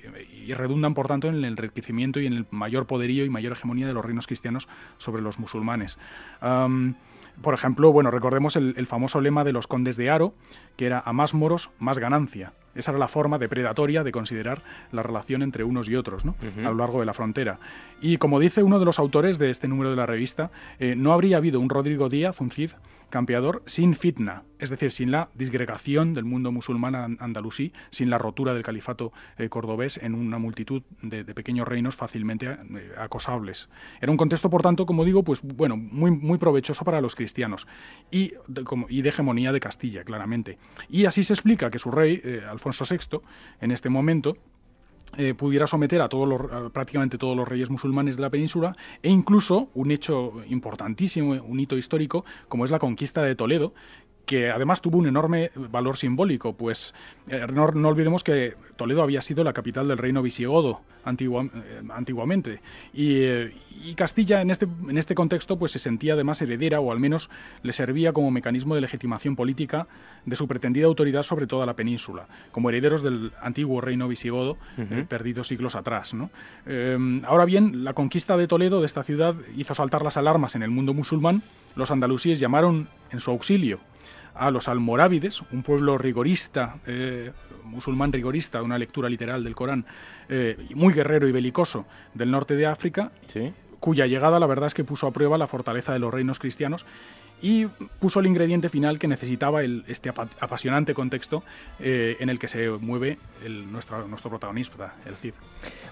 redundan por tanto en el enriquecimiento y en el mayor poderío y mayor hegemonía de los reinos cristianos sobre los musulmanes. por ejemplo, bueno, recordemos el, el, famoso lema de los condes de Aro, que era a más moros, más ganancia. Esa era la forma depredatoria de considerar la relación entre unos y otros ¿no? a lo largo de la frontera. Y como dice uno de los autores de este número de la revista, eh, no habría habido un Rodrigo Díaz, un Cid campeador, sin fitna, es decir, sin la disgregación del mundo musulmán andalusí, sin la rotura del califato eh, cordobés en una multitud de, pequeños reinos fácilmente eh, acosables. Era un contexto, por tanto, como digo, pues bueno, muy, muy provechoso para los cristianos y de, como, y de hegemonía de Castilla, claramente. Y así se explica que su rey, Alfonso VI, en este momento, eh, pudiera someter a, todos los, prácticamente todos los reyes musulmanes de la península e incluso un hecho importantísimo, un hito histórico, como es la conquista de Toledo, que además tuvo un enorme valor simbólico, pues eh, no, olvidemos que Toledo había sido la capital del reino visigodo eh, antiguamente. Eh, y, Castilla en este, en este contexto pues se sentía además heredera o al menos le servía como mecanismo de legitimación política de su pretendida autoridad sobre toda la península, como herederos del antiguo reino visigodo perdido siglos atrás. ahora bien, la conquista de Toledo, de esta ciudad, hizo saltar las alarmas en el mundo musulmán, los andalusíes llamaron en su auxilio a los almorávides, un pueblo rigorista, eh, musulmán rigorista, una lectura literal del Corán, eh, muy guerrero y belicoso del norte de África, cuya llegada la verdad es que puso a prueba la fortaleza de los reinos cristianos y puso el ingrediente final que necesitaba el, este apasionante contexto eh, en el que se mueve el, nuestro, nuestro protagonista, el Cid.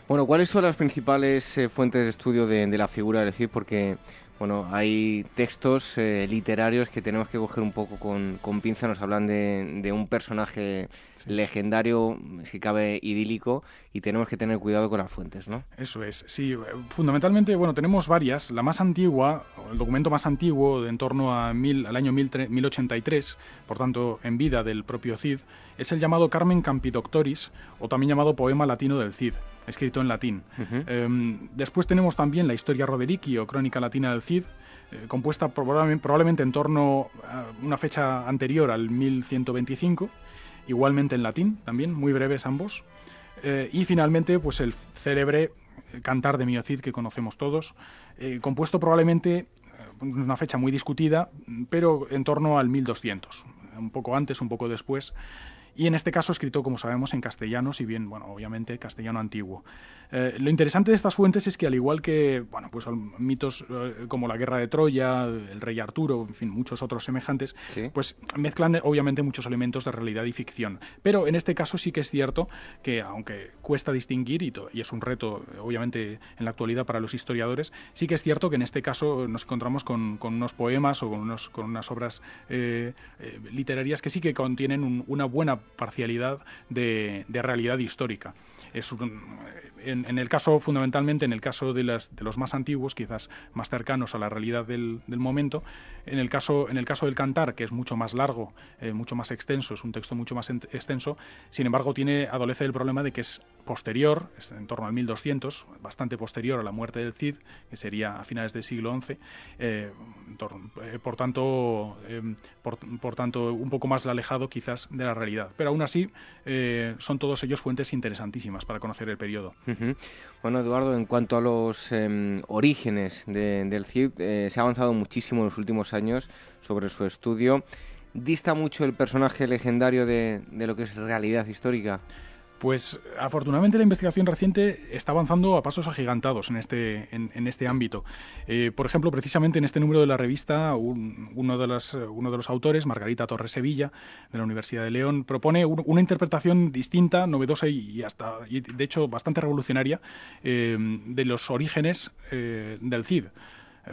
Bueno, ¿cuáles son las principales eh, fuentes de estudio de, de, la figura del Cid? Porque bueno, hay textos eh, literarios que tenemos que coger un poco con, con pinza, nos hablan de, de un personaje legendario, si cabe idílico, y tenemos que tener cuidado con las fuentes, ¿no? Eso es, sí. Fundamentalmente, bueno, tenemos varias. La más antigua, el documento más antiguo, de en torno a mil, al año 1083, por tanto, en vida del propio Cid, es el llamado Carmen Campidoctoris, o también llamado Poema Latino del Cid, escrito en latín. eh, después tenemos también la Historia Rodericki, o Crónica Latina del Cid, eh, compuesta probablemente, probablemente en torno a una fecha anterior al 1125, igualmente en latín, también, muy breves ambos. Eh, y finalmente, pues el célebre Cantar de Miocid que conocemos todos, eh, compuesto probablemente en una fecha muy discutida, pero en torno al 1200, un poco antes, un poco después, y en este caso escrito, como sabemos, en castellano, si bien, bueno, obviamente castellano antiguo. Eh, lo interesante de estas fuentes es que, al igual que bueno, pues, mitos eh, como la guerra de Troya, el rey Arturo, en fin, muchos otros semejantes, ¿Sí? pues mezclan obviamente muchos elementos de realidad y ficción. Pero en este caso sí que es cierto que, aunque cuesta distinguir, y, y es un reto, obviamente, en la actualidad para los historiadores, sí que es cierto que en este caso nos encontramos con, con unos poemas o con, unos, con unas obras eh, literarias que sí que contienen un, una buena parcialidad de, de realidad histórica. Es un, en, el caso, fundamentalmente, en el caso de, las, de, los más antiguos, quizás más cercanos a la realidad del, momento, en el, caso, del cantar, que es mucho más largo, eh, mucho más extenso, es un texto mucho más extenso, sin embargo, tiene, adolece del problema de que es posterior, es en torno al 1200, bastante posterior a la muerte del Cid, que sería a finales del siglo XI, eh, por, tanto, eh, por, tanto, un poco más alejado quizás de la realidad. Pero aún así, son todos ellos fuentes interesantísimas para conocer el periodo. Bueno, Eduardo, en cuanto a los eh, orígenes de, del Cid, eh, se ha avanzado muchísimo en los últimos años sobre su estudio. ¿Dista mucho el personaje legendario de, de lo que es realidad histórica? Pues afortunadamente la investigación reciente está avanzando a pasos agigantados en este, en, este ámbito. Eh, por ejemplo, precisamente en este número de la revista, un, uno, de las, uno, de los autores, Margarita Torres Sevilla, de la Universidad de León, propone un, una interpretación distinta, novedosa y, hasta, de hecho bastante revolucionaria eh, de los orígenes eh, del CID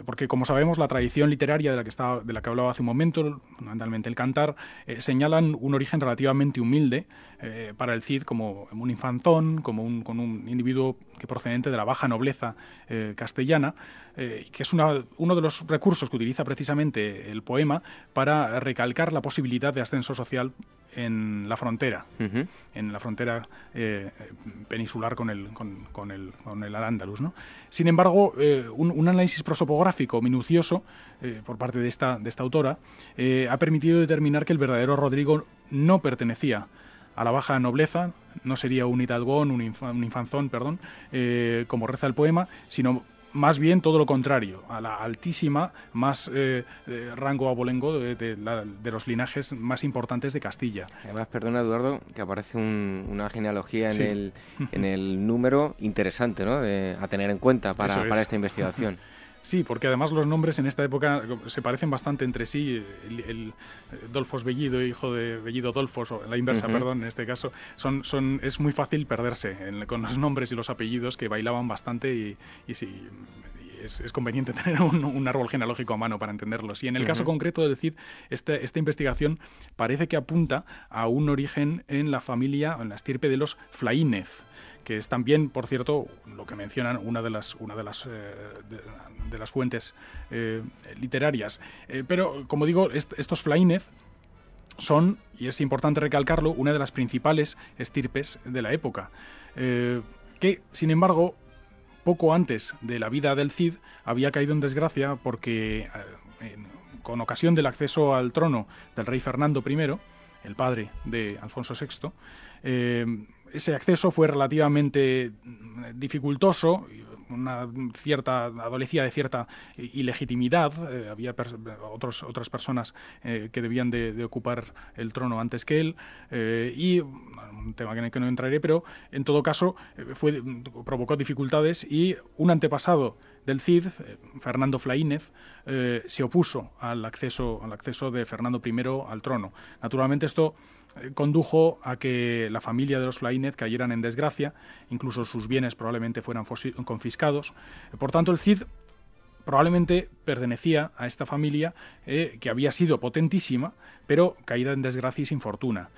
porque como sabemos la tradición literaria de la que, estaba, de la que hablaba hace un momento, fundamentalmente el cantar, eh, señalan un origen relativamente humilde eh, para el Cid como un infanzón, como un, con un individuo que procedente de la baja nobleza eh, castellana, que es uno de los recursos que utiliza precisamente el poema para recalcar la posibilidad de ascenso social en la frontera, uh -huh. en la frontera eh, peninsular con el, con, con el, con el Al-Ándalus. ¿no? Sin embargo, eh, un, un, análisis prosopográfico minucioso eh, por parte de esta, de esta autora ha permitido determinar que el verdadero Rodrigo no pertenecía a la baja nobleza, no sería un hidalgón, un, inf un infanzón, perdón, como reza el poema, sino más bien todo lo contrario, a la altísima, más eh, rango abolengo de, de, la, de, los linajes más importantes de Castilla. Además, perdona Eduardo, que aparece un, una genealogía en, sí. el, en el número interesante ¿no? de, a tener en cuenta para, es. para esta investigación. Sí, porque además los nombres en esta época se parecen bastante entre sí. El, el Dolfos Bellido, hijo de Bellido Dolfos, o la inversa, uh -huh. perdón, en este caso, son, son, es muy fácil perderse en, con los nombres y los apellidos que bailaban bastante y, y sí, es, es, conveniente tener un, un, árbol genealógico a mano para entenderlos. Y en el uh -huh. caso concreto de Cid, este, esta investigación parece que apunta a un origen en la familia, en la estirpe de los Flaínez que es también, por cierto, lo que mencionan una de las, una de las, eh, de, las fuentes eh, literarias. Eh, pero, como digo, est estos Flaínez son, y es importante recalcarlo, una de las principales estirpes de la época, que, sin embargo, poco antes de la vida del Cid había caído en desgracia porque, con ocasión del acceso al trono del rey Fernando I, el padre de Alfonso VI, ese acceso fue relativamente dificultoso, una cierta adolecía de cierta ilegitimidad, eh, había per otros, otras personas eh, que debían de, de, ocupar el trono antes que él. Eh, y un tema en el que no entraré, pero en todo caso fue, provocó dificultades y un antepasado del Cid, eh, Fernando Flaínez, eh, se opuso al acceso, al acceso de Fernando I al trono. Naturalmente esto condujo a que la familia de los Flaínez cayeran en desgracia, incluso sus bienes probablemente fueran confiscados. Por tanto, el Cid probablemente pertenecía a esta familia que había sido potentísima, pero caída en desgracia y sin fortuna.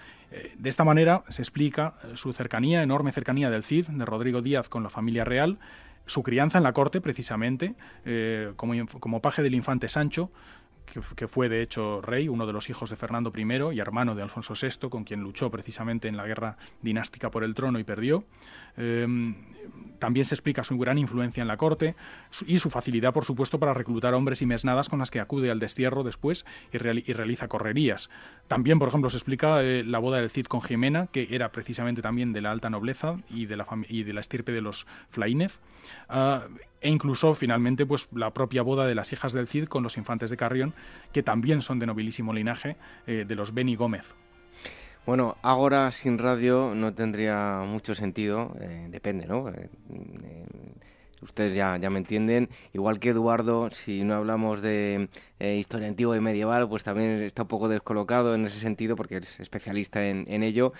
de esta manera se explica su cercanía, enorme cercanía del Cid, de Rodrigo Díaz, con la familia real, su crianza en la corte, precisamente, eh, como, como paje del infante Sancho, que, fue de hecho rey, uno de los hijos de Fernando I y hermano de Alfonso VI, con quien luchó precisamente en la guerra dinástica por el trono y perdió. Em, también se explica su gran influencia en la corte y su facilidad, por supuesto, para reclutar hombres y mesnadas con las que acude al destierro después y, realiza correrías. También, por ejemplo, se explica eh, la boda del Cid con Jimena, que era precisamente también de la alta nobleza y de la, estirpe de los Flaínez. Ah, e incluso finalmente pues la propia boda de las hijas del Cid con los infantes de Carrión, que también son de nobilísimo linaje eh, de los Beni Gómez. Bueno, ahora sin radio no tendría mucho sentido, eh, depende, ¿no? Eh, ustedes ya, ya me entienden, igual que Eduardo, si no hablamos de historia antigua y medieval, pues también está un poco descolocado en ese sentido porque es especialista en, en ello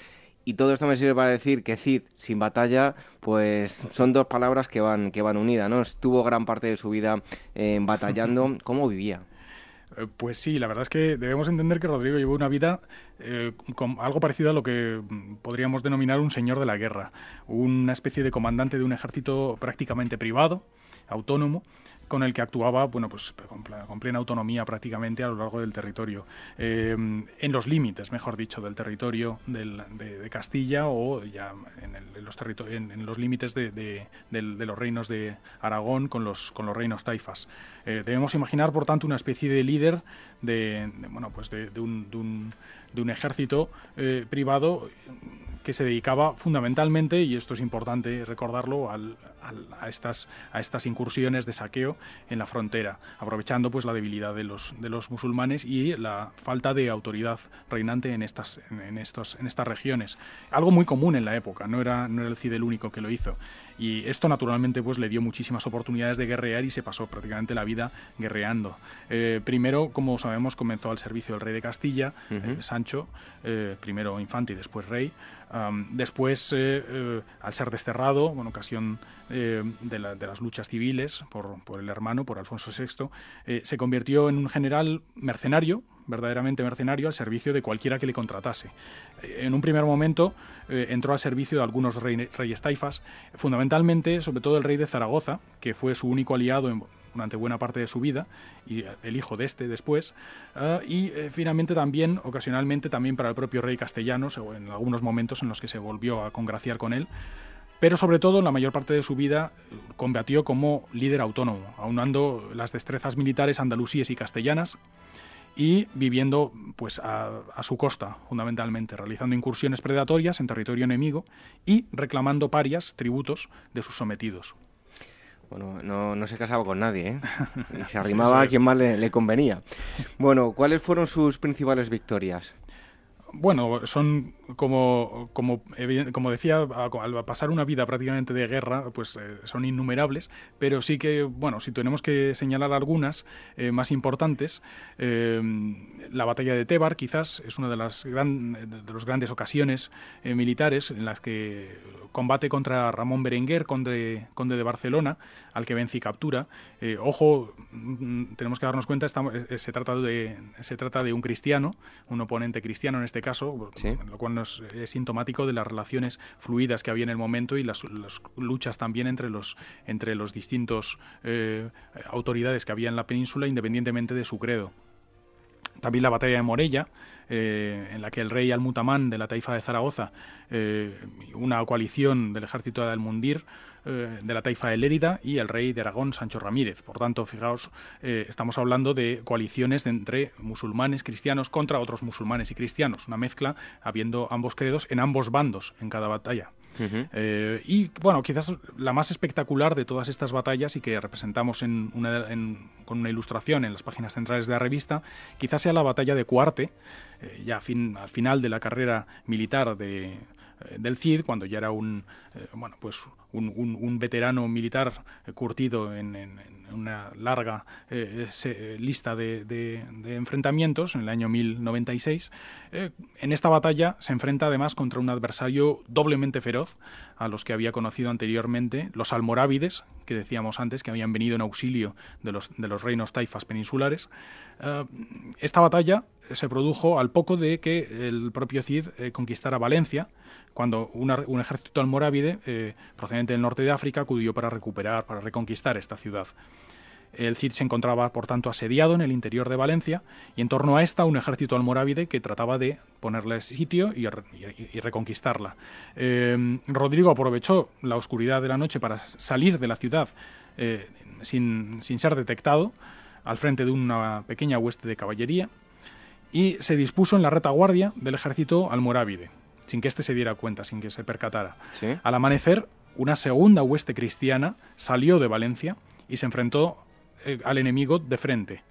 y todo esto me sirve para decir que Cid sin batalla, pues son dos palabras que van, que van unidas, ¿no? Estuvo gran parte de su vida eh, batallando. ¿Cómo vivía? Eh, pues sí, la verdad es que debemos entender que Rodrigo llevó una vida eh, con algo parecido a lo que podríamos denominar un señor de la guerra, una especie de comandante de un ejército prácticamente privado, autónomo, con el que actuaba bueno, pues, con, plena autonomía prácticamente a lo largo del territorio, eh, en los límites, mejor dicho, del territorio de, Castilla o ya en, los, en, los límites de, los reinos de Aragón con los, con los reinos taifas. Eh, debemos imaginar, por tanto, una especie de líder de, bueno, pues de, un, de un, ejército eh, privado que se dedicaba fundamentalmente, y esto es importante recordarlo, a, estas, a estas incursiones de saqueo en la frontera, aprovechando pues la debilidad de los, de los musulmanes y la falta de autoridad reinante en estas, en, en estas regiones. Algo muy común en la época, no era, no era el CID el único que lo hizo. Y esto naturalmente pues le dio muchísimas oportunidades de guerrear y se pasó prácticamente la vida guerreando. Eh, primero, como sabemos, comenzó al servicio del rey de Castilla, eh, Sancho, eh, primero infante y después rey después, al ser desterrado, en ocasión eh, de, las luchas civiles por, el hermano, por Alfonso VI, se convirtió en un general mercenario, verdaderamente mercenario, al servicio de cualquiera que le contratase. En un primer momento entró al servicio de algunos reyes taifas, fundamentalmente, sobre todo el rey de Zaragoza, que fue su único aliado en durante buena parte de su vida y el hijo de este después ah, y eh, finalmente también ocasionalmente también para el propio rey castellano en algunos momentos en los que se volvió a congraciar con él pero sobre todo la mayor parte de su vida eh, combatió como líder autónomo aunando las destrezas militares andalusíes y castellanas y viviendo pues a, a, su costa fundamentalmente, realizando incursiones predatorias en territorio enemigo y reclamando parias, tributos de sus sometidos. Bueno, no, no se casaba con nadie, ¿eh? Y se arrimaba a quien más le convenía. Bueno, ¿cuáles fueron sus principales victorias? Bueno, son como, como, como decía, al pasar una vida prácticamente de guerra, pues eh, son innumerables, pero sí que, bueno, si tenemos que señalar algunas eh, más importantes, eh, la batalla de Tebar quizás es una de las gran, de las grandes ocasiones militares en las que combate contra Ramón Berenguer, conde, conde de Barcelona, al que vence y captura. ojo, mm, tenemos que darnos cuenta, se, trata de, se trata de un cristiano, un oponente cristiano en este caso, lo cual nos es sintomático de las relaciones fluidas que había en el momento y las, luchas también entre los, entre los distintos eh, autoridades que había en la península, independientemente de su credo. También la batalla de Morella, eh, en la que el rey Al-Mutamán de la taifa de Zaragoza, eh, una coalición del ejército de Almundir, eh, de la taifa de Lérida y el rey de Aragón, Sancho Ramírez. Por tanto, fijaos, eh, estamos hablando de coaliciones entre musulmanes, cristianos contra otros musulmanes y cristianos, una mezcla habiendo ambos credos en ambos bandos en cada batalla. Eh, y bueno, quizás la más espectacular de todas estas batallas y que representamos en con una ilustración en las páginas centrales de la revista, quizás sea la batalla de Cuarte, ya fin, al final de la carrera militar de, del Cid, cuando ya era un, bueno, pues un, veterano militar curtido en, una larga lista de, enfrentamientos en el año 1096. en esta batalla se enfrenta además contra un adversario doblemente feroz a los que había conocido anteriormente, los almorávides, que decíamos antes, que habían venido en auxilio de los, de los reinos taifas peninsulares. Eh, esta batalla se produjo al poco de que el propio Cid eh, conquistara Valencia, cuando un ejército almorávide eh, del norte de África acudió para recuperar, para reconquistar esta ciudad. El Cid se encontraba, por tanto, asediado en el interior de Valencia y en torno a esta un ejército almorávide que trataba de ponerle sitio y, reconquistarla. Eh, Rodrigo aprovechó la oscuridad de la noche para salir de la ciudad eh, sin, ser detectado al frente de una pequeña hueste de caballería y se dispuso en la retaguardia del ejército almorávide, sin que éste se diera cuenta, sin que se percatara. Al amanecer, una segunda hueste cristiana salió de Valencia y se enfrentó eh, al enemigo de frente.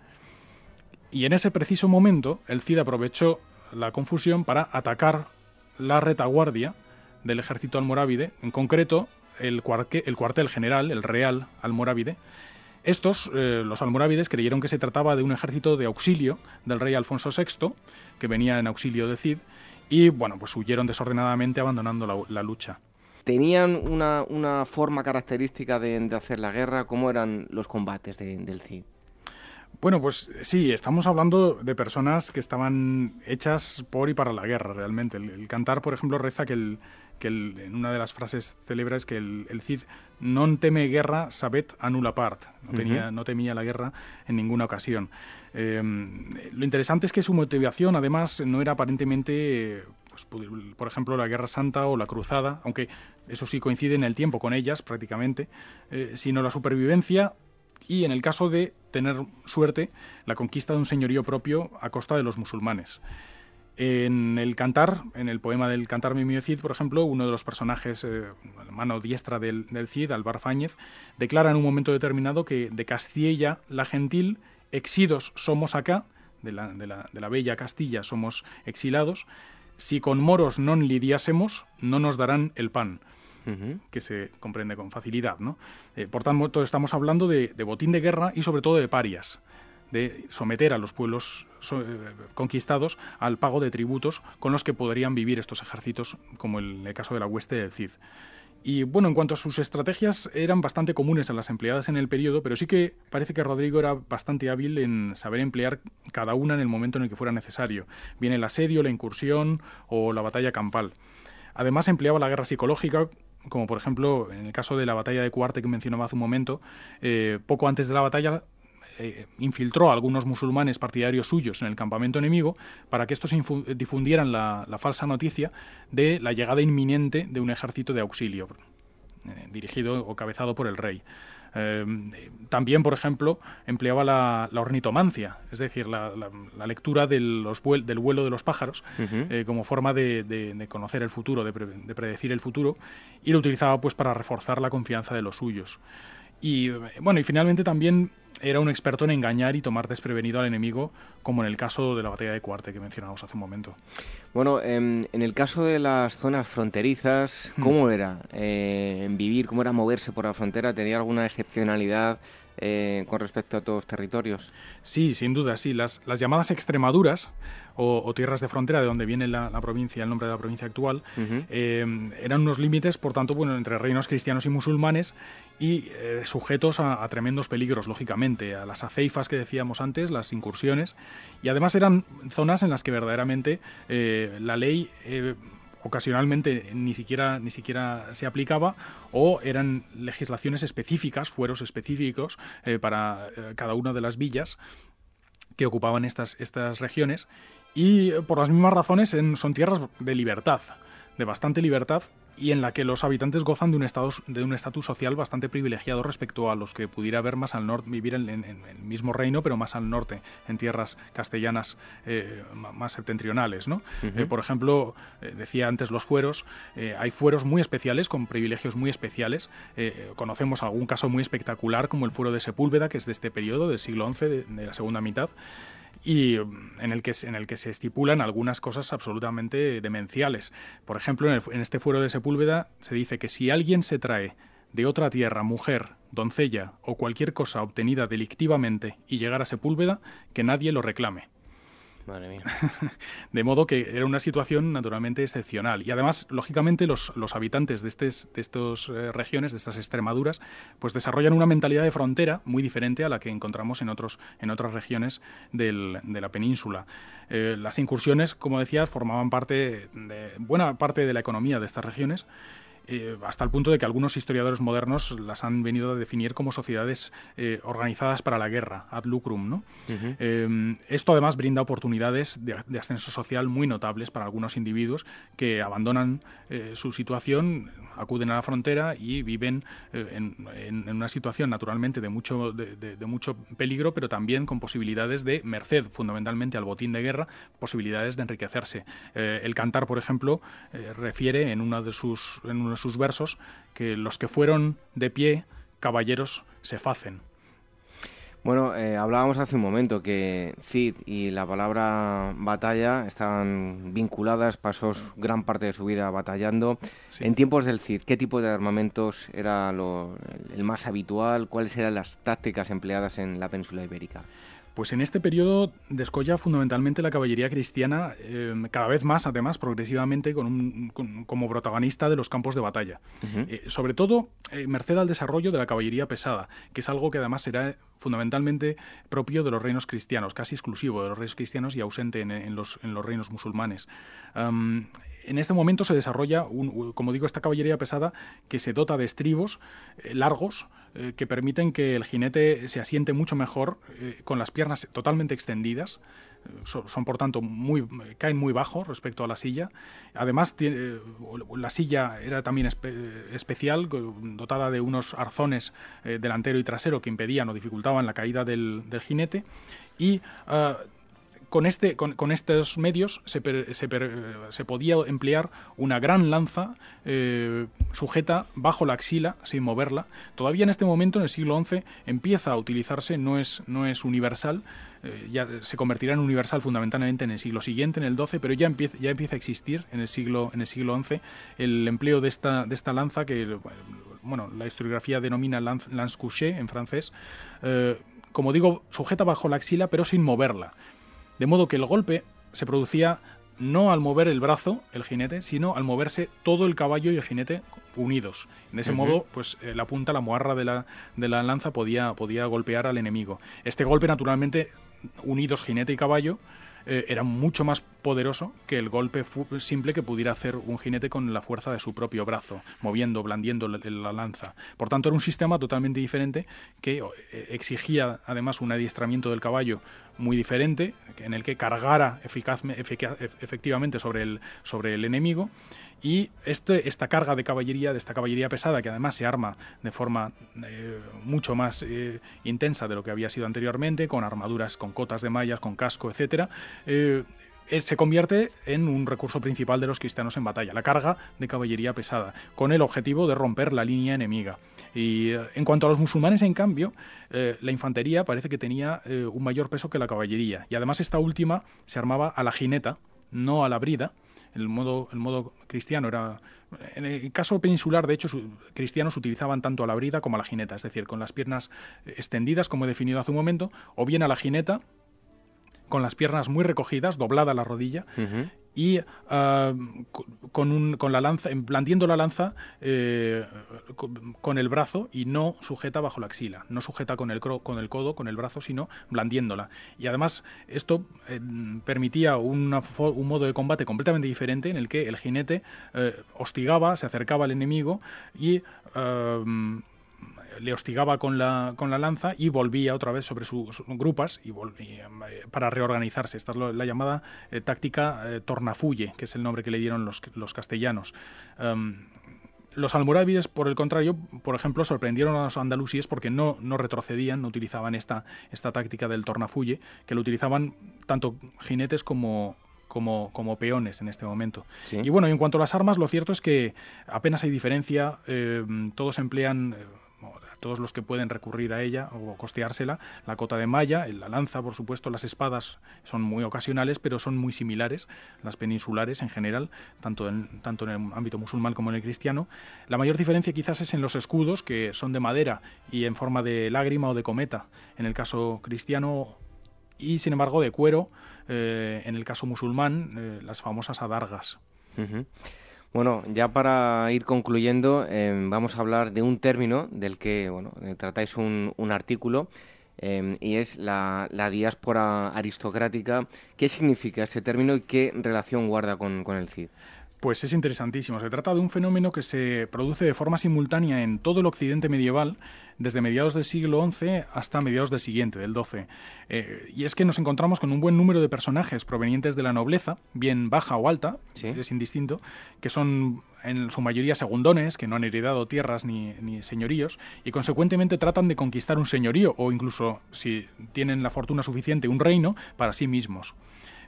Y en ese preciso momento, el Cid aprovechó la confusión para atacar la retaguardia del ejército almorávide, en concreto el, el cuartel general, el Real Almorávide. Estos, eh, los almorávides, creyeron que se trataba de un ejército de auxilio del rey Alfonso VI, que venía en auxilio de Cid, y bueno, pues huyeron desordenadamente abandonando la lucha. ¿Tenían una, una forma característica de, hacer la guerra? ¿Cómo eran los combates del Cid? Bueno, pues sí, estamos hablando de personas que estaban hechas por y para la guerra, realmente. El, cantar, por ejemplo, reza que, el, que el, en una de las frases célebres que el, Cid non teme guerra, sabet anula part. No, tenía, no temía la guerra en ninguna ocasión. Em, lo interesante es que su motivación, además, no era aparentemente pues, por ejemplo, la Guerra Santa o la Cruzada, aunque eso sí coincide en el tiempo con ellas prácticamente, eh, sino la supervivencia y, en el caso de tener suerte, la conquista de un señorío propio a costa de los musulmanes. En el cantar, en el poema del Cantar mi Cid, por ejemplo, uno de los personajes, eh, la mano diestra del, Cid, Alvar Fáñez, declara en un momento determinado que de Castilla la gentil, exidos somos acá, de la, de la bella Castilla somos exilados, si con moros non lidiásemos, no nos darán el pan. que se comprende con facilidad. ¿no? Eh, por tanto, estamos hablando de, botín de guerra y sobre todo de parias, de someter a los pueblos eh, conquistados al pago de tributos con los que podrían vivir estos ejércitos, como en el caso de la hueste del Cid. Y bueno, en cuanto a sus estrategias, eran bastante comunes a las empleadas en el periodo, pero sí que parece que Rodrigo era bastante hábil en saber emplear cada una en el momento en el que fuera necesario, bien el asedio, la incursión o la batalla campal. Además, empleaba la guerra psicológica, como por ejemplo en el caso de la batalla de Cuarte que mencionaba hace un momento, eh, poco antes de la batalla eh, infiltró a algunos musulmanes partidarios suyos en el campamento enemigo para que estos difundieran la, falsa noticia de la llegada inminente de un ejército de auxilio, eh, dirigido o cabezado por el rey. Eh, también, por ejemplo, empleaba la, ornitomancia, es decir, la, lectura del vuelo de los pájaros como forma de, conocer el futuro, de, de, predecir el futuro, y lo utilizaba pues para reforzar la confianza de los suyos. Y bueno, y finalmente también era un experto en engañar y tomar desprevenido al enemigo, como en el caso de la batalla de Cuarte que mencionamos hace un momento. Bueno, em, en, el caso de las zonas fronterizas, ¿cómo hmm. era eh, vivir, cómo era moverse por la frontera? ¿Tenía alguna excepcionalidad? Eh, con respecto a todos los territorios. Sí, sin duda, sí. Las, las llamadas Extremaduras o, tierras de frontera, de donde viene la, provincia, el nombre de la provincia actual, eh, eran unos límites, por tanto, bueno, entre reinos cristianos y musulmanes y eh, sujetos a, tremendos peligros, lógicamente, a las aceifas que decíamos antes, las incursiones, y además eran zonas en las que verdaderamente la ley ocasionalmente ni siquiera, ni siquiera se aplicaba o eran legislaciones específicas, fueros específicos eh, para eh, cada una de las villas que ocupaban estas, estas regiones. Y eh, por las mismas razones son tierras de libertad, de bastante libertad y en la que los habitantes gozan de un estatus de un estatus social bastante privilegiado respecto a los que pudiera haber más al norte vivir en, el mismo reino pero más al norte en tierras castellanas eh, más septentrionales no eh, por ejemplo eh, decía antes los fueros hay fueros muy especiales con privilegios muy especiales. Conocemos algún caso muy espectacular como el fuero de Sepúlveda que es de este periodo del siglo XI de la segunda mitad y en el, que, en el que se estipulan algunas cosas absolutamente demenciales. Por ejemplo, en, en este fuero de Sepúlveda se dice que si alguien se trae de otra tierra, mujer, doncella o cualquier cosa obtenida delictivamente y llegar a Sepúlveda, que nadie lo reclame. De modo que era una situación naturalmente excepcional. Y además, lógicamente, los, los habitantes de, estas de estas eh, regiones, de estas Extremaduras, pues desarrollan una mentalidad de frontera muy diferente a la que encontramos en, otros, en otras regiones del, de la península. Eh, las incursiones, como decías, formaban parte de buena parte de la economía de estas regiones eh, hasta el punto de que algunos historiadores modernos las han venido a definir como sociedades eh, organizadas para la guerra, ad lucrum. ¿no? Eh, esto además brinda oportunidades de, ascenso social muy notables para algunos individuos que abandonan su situación, acuden a la frontera y viven en, una situación naturalmente de mucho, de, mucho peligro, pero también con posibilidades de merced fundamentalmente al botín de guerra, posibilidades de enriquecerse. el cantar, por ejemplo, refiere en una de sus sus versos que los que fueron de pie, caballeros se facen. Bueno, eh, hablábamos hace un momento que Cid y la palabra batalla estaban vinculadas, pasó gran parte de su vida batallando. En tiempos del Cid, ¿qué tipo de armamentos era el más habitual? ¿Cuáles eran las tácticas empleadas en la península ibérica? Pues en este periodo descolla fundamentalmente la caballería cristiana, eh, cada vez más, además, progresivamente, con como protagonista de los campos de batalla. Eh, sobre todo, eh, merced al desarrollo de la caballería pesada, que es algo que además será fundamentalmente propio de los reinos cristianos, casi exclusivo de los reinos cristianos y ausente en, los, reinos musulmanes. en este momento se desarrolla, como digo, esta caballería pesada que se dota de estribos largos, eh, que permiten que el jinete se asiente mucho mejor eh, con las piernas totalmente extendidas. Eh, son, por tanto muy caen muy bajo respecto a la silla. Además la silla era también especial, dotada de unos arzones delantero y trasero que impedían o dificultaban la caída del, jinete y ah, con, este, con, estos medios se, podía emplear una gran lanza eh, sujeta bajo la axila sin moverla. Todavía en este momento, en el siglo XI, empieza a utilizarse, no es, no es universal, eh, ya se convertirá en universal fundamentalmente en el siglo siguiente, en el XII, pero ya empieza, ya empieza a existir en el siglo, en el siglo XI el empleo de esta, de esta lanza que bueno, la historiografía denomina lance, lance couché en francés. Eh, como digo, sujeta bajo la axila, pero sin moverla. De modo que el golpe se producía no al mover el brazo, el jinete, sino al moverse todo el caballo y el jinete unidos. De ese modo, pues eh, la punta, la moarra de la, de la lanza podía, podía golpear al enemigo. Este golpe, naturalmente, unidos jinete y caballo, eh, era mucho más poderoso que el golpe simple que pudiera hacer un jinete con la fuerza de su propio brazo, moviendo, blandiendo la, lanza. Por tanto, era un sistema totalmente diferente que eh, exigía además un adiestramiento del caballo muy diferente, en el que cargara efectivamente sobre el, sobre el enemigo y este, esta carga de caballería, de esta caballería pesada, que además se arma de forma eh, mucho más eh, intensa de lo que había sido anteriormente, con armaduras, con cotas de mallas, con casco, etcétera, eh, se convierte en un recurso principal de los cristianos en batalla, la carga de caballería pesada, con el objetivo de romper la línea enemiga. Y en cuanto a los musulmanes, en cambio, la infantería parece que tenía un mayor peso que la caballería, y además esta última se armaba a la jineta, no a la brida, el modo, el modo cristiano era... En el caso peninsular, de hecho, cristianos utilizaban tanto a la brida como a la jineta, es decir, con las piernas extendidas, como he definido hace un momento, o bien a la jineta, con las piernas muy recogidas, doblada la rodilla, y ah, con, con, la lanza, blandiendo la lanza eh, con, el brazo y no sujeta bajo la axila, no sujeta con el, con el codo, con el brazo, sino blandiéndola. Y además esto eh, permitía un modo de combate completamente diferente en el que el jinete eh, hostigaba, se acercaba al enemigo y ah, le hostigaba con la, con la lanza y volvía otra vez sobre sus grupas y, eh, para reorganizarse. Esta es la llamada eh, táctica eh, tornafulle, que es el nombre que le dieron los, los castellanos. Em, los almorávides, por el contrario, por ejemplo, sorprendieron a los andalusíes porque no, no retrocedían, no utilizaban esta, esta táctica del tornafulle, que lo utilizaban tanto jinetes como, como, como, peones en este momento. Y bueno, en cuanto a las armas, lo cierto es que apenas hay diferencia, todos emplean todos los que pueden recurrir a ella o costeársela, la cota de malla, la lanza, por supuesto, las espadas son muy ocasionales, pero son muy similares, las peninsulares en general, tanto en, tanto en el ámbito musulmán como en el cristiano. La mayor diferencia quizás es en los escudos, que son de madera y en forma de lágrima o de cometa, en el caso cristiano, y sin embargo de cuero, eh, en el caso musulmán, eh, las famosas adargas. Bueno, ya para ir concluyendo, em, vamos a hablar de un término del que bueno, eh, tratáis un, artículo em, y es la, diáspora aristocrática. ¿Qué significa este término y qué relación guarda con, con el CID? Pues es interesantísimo. Se trata de un fenómeno que se produce de forma simultánea en todo el occidente medieval, desde mediados del siglo XI hasta mediados del siguiente, del XII. Eh, y es que nos encontramos con un buen número de personajes provenientes de la nobleza, bien baja o alta, es indistinto, que son en su mayoría segundones, que no han heredado tierras ni, ni, señoríos, y consecuentemente tratan de conquistar un señorío o incluso, si tienen la fortuna suficiente, un reino para sí mismos.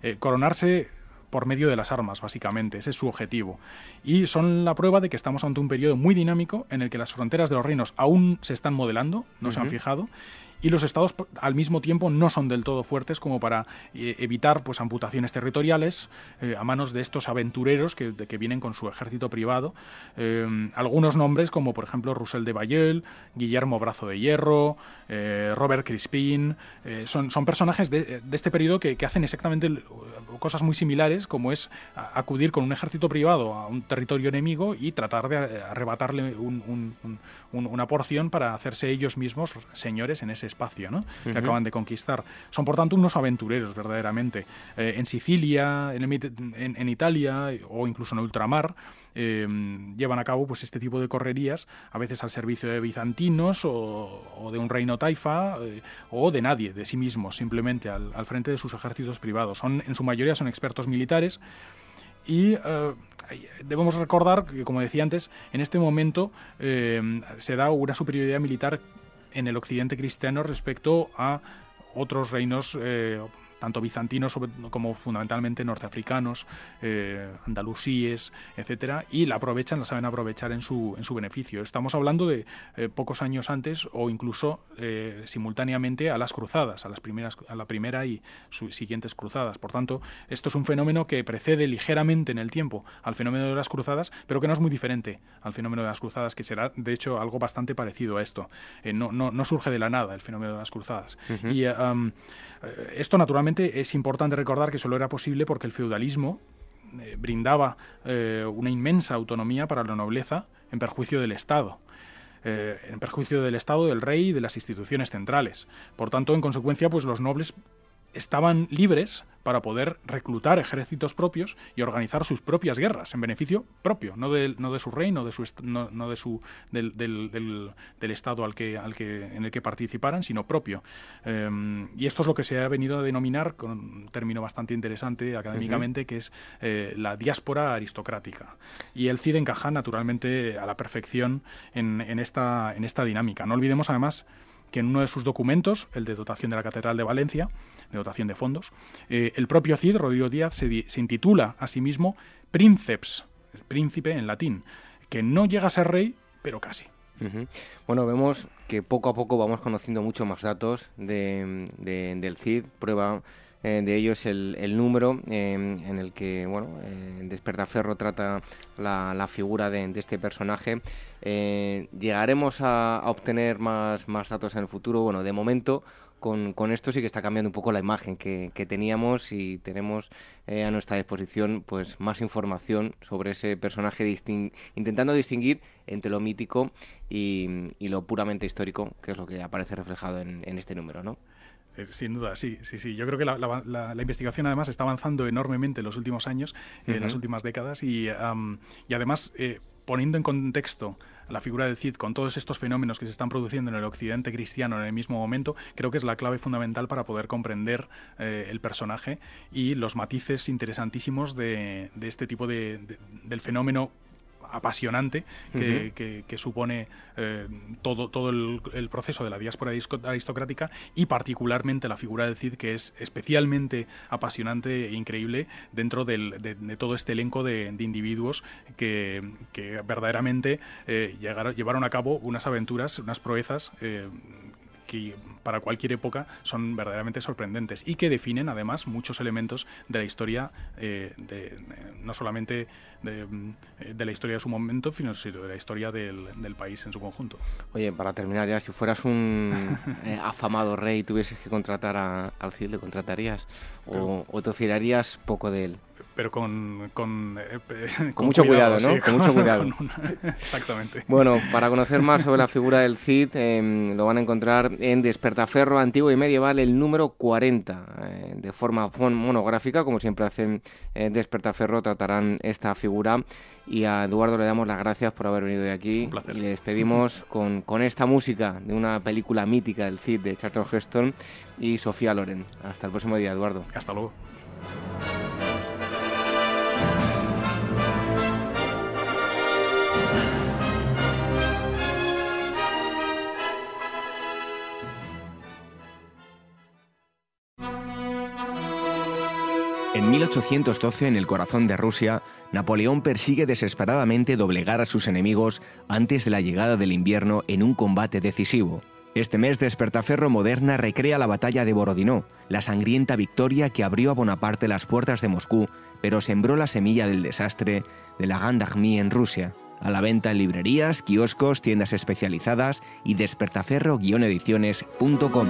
Eh, coronarse por medio de las armas, básicamente. Ese es su objetivo. Y son la prueba de que estamos ante un periodo muy dinámico en el que las fronteras de los reinos aún se están modelando, no se han fijado, y los estados al mismo tiempo no son del todo fuertes como para eh, evitar pues amputaciones territoriales eh, a manos de estos aventureros que, que vienen con su ejército privado. Eh, algunos nombres como por ejemplo Roussel de Bayeux, Guillermo Brazo de Hierro, Robert Crispin, son, son personajes de, de este periodo que, que, hacen exactamente cosas muy similares como es acudir con un ejército privado a un territorio enemigo y tratar de arrebatarle una porción para hacerse ellos mismos señores en ese espacio ¿no? que acaban de conquistar. Son, por tanto, unos aventureros, verdaderamente. Eh, en Sicilia, en, en, Italia o incluso en ultramar, eh, llevan a cabo pues, este tipo de correrías, a veces al servicio de bizantinos o, de un reino taifa eh, o de nadie, de sí mismos, simplemente al, al, frente de sus ejércitos privados. Son, en su mayoría son expertos militares y debemos recordar que, como decía antes, en este momento se da una superioridad militar en el occidente cristiano respecto a otros reinos eh, tanto bizantinos como fundamentalmente norteafricanos, eh, andalusíes, etcétera, y la aprovechan, la saben aprovechar en su, en su beneficio. Estamos hablando de eh, pocos años antes o incluso eh, simultáneamente a las cruzadas, a las primeras, a la primera y sus siguientes cruzadas. Por tanto, esto es un fenómeno que precede ligeramente en el tiempo al fenómeno de las cruzadas, pero que no es muy diferente al fenómeno de las cruzadas, que será de hecho algo bastante parecido a esto. no, no, no, surge de la nada el fenómeno de las cruzadas. Y esto naturalmente es importante recordar que solo era posible porque el feudalismo eh, brindaba eh, una inmensa autonomía para la nobleza en perjuicio del Estado. Eh, en perjuicio del Estado, del rey y de las instituciones centrales. Por tanto, en consecuencia, pues los nobles estaban libres para poder reclutar ejércitos propios y organizar sus propias guerras en beneficio propio, no de, no de su reino, de su, no, de su, del, del, del, Estado al que, al que, en el que participaran, sino propio. Em, y esto es lo que se ha venido a denominar, con un término bastante interesante académicamente, que es eh, la diáspora aristocrática. Y el CID encaja naturalmente a la perfección en, en, esta, en esta dinámica. No olvidemos además que en uno de sus documentos, el de dotación de la Catedral de Valencia, de dotación de fondos, eh, el propio Cid, Rodrigo Díaz, se, se intitula a sí mismo Princeps, príncipe en latín, que no llega a ser rey, pero casi. Bueno, vemos que poco a poco vamos conociendo mucho más datos de, del CID. Prueba eh, de ello es el, número em, en el que bueno, eh, Despertaferro trata la, figura de, este personaje. Eh, ¿Llegaremos a, obtener más, más datos en el futuro? Bueno, de momento con, esto sí que está cambiando un poco la imagen que, teníamos y tenemos a nuestra disposición pues más información sobre ese personaje intentando distinguir entre lo mítico y, lo puramente histórico, que es lo que aparece reflejado en, en este número, ¿no? Eh, sin duda, sí, sí, sí. Yo creo que la, investigación además está avanzando enormemente en los últimos años, en las últimas décadas, y, y además eh, poniendo en contexto la figura del Cid con todos estos fenómenos que se están produciendo en el occidente cristiano en el mismo momento, creo que es la clave fundamental para poder comprender eh, el personaje y los matices interesantísimos de, este tipo de, del fenómeno apasionante que, supone eh, todo, todo el, proceso de la diáspora aristocrática y particularmente la figura del Cid, que es especialmente apasionante e increíble dentro de, todo este elenco de, individuos que, verdaderamente eh, llevaron a cabo unas aventuras, unas proezas eh, que para cualquier época son verdaderamente sorprendentes y que definen además muchos elementos de la historia, eh, de, no solamente de, la historia de su momento, sino de la historia del, país en su conjunto. Oye, para terminar ya, si fueras un eh, afamado rey y tuvieses que contratar al Cid, ¿le contratarías? ¿O, o te fiarías poco de él? Pero con, con, eh, con, mucho cuidado, ¿no? con mucho cuidado. exactamente. Bueno, para conocer más sobre la figura del Cid, em, lo van a encontrar en Despertaferro Antiguo y Medieval, el número 40, eh, de forma monográfica, como siempre hacen en Despertaferro, tratarán esta figura. Y a Eduardo le damos las gracias por haber venido de aquí. Un Y le despedimos con, con esta música de una película mítica del Cid de Charlton Heston y Sofía Loren. Hasta el próximo día, Eduardo. Hasta luego. 1812, en el corazón de Rusia, Napoleón persigue desesperadamente doblegar a sus enemigos antes de la llegada del invierno en un combate decisivo. Este mes, Despertaferro Moderna recrea la batalla de Borodino, la sangrienta victoria que abrió a Bonaparte las puertas de Moscú, pero sembró la semilla del desastre de la Armée en Rusia. A la venta en librerías, kioscos, tiendas especializadas y despertaferro-ediciones.com.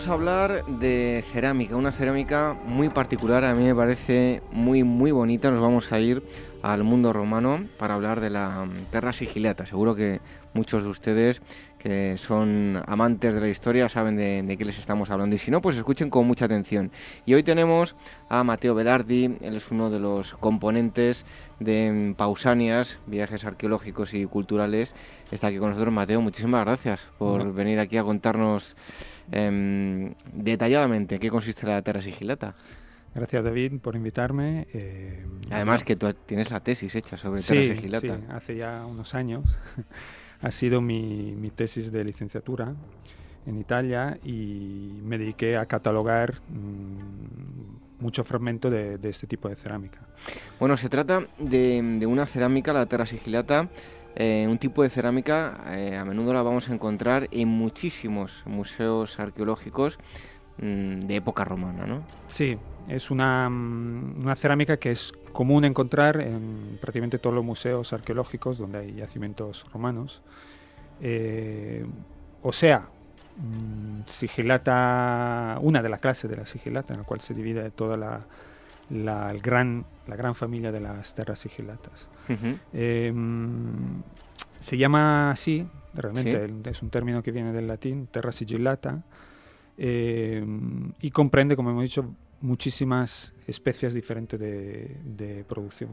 vamos a hablar de cerámica, una cerámica muy particular, a mí me parece muy muy bonita. Nos vamos a ir al mundo romano para hablar de la Terra Sigilata. Seguro que muchos de ustedes que son amantes de la historia saben de, qué les estamos hablando y si no, pues escuchen con mucha atención. Y hoy tenemos a Mateo Velardi, él es uno de los componentes de Pausanias, viajes arqueológicos y culturales. Está aquí con nosotros Mateo, muchísimas gracias por venir aquí a contarnos Em, detalladamente, ¿qué consiste la Terra Sigilata? Gracias David por invitarme. Eh, Además que tú tienes la tesis hecha sobre Terra Sigilata. Sí, hace ya unos años. ha sido mi, mi, tesis de licenciatura en Italia y me dediqué a catalogar mm, muchos fragmentos de, de, este tipo de cerámica. Bueno, se trata de, de una cerámica, la Terra Sigilata, eh, un tipo de cerámica eh, a menudo la vamos a encontrar en muchísimos museos arqueológicos mm, de época romana, ¿no? Sí, es una, mm, una, cerámica que es común encontrar en prácticamente todos los museos arqueológicos donde hay yacimientos romanos. Eh, o sea, mm, sigilata, una de las clases de la sigilata, en la cual se divide toda la, la, gran, la gran familia de las terras sigilatas. Em, se llama así, realmente es un término que viene del latín, terra sigillata, em, y comprende, como hemos dicho, muchísimas especies diferentes de, producción,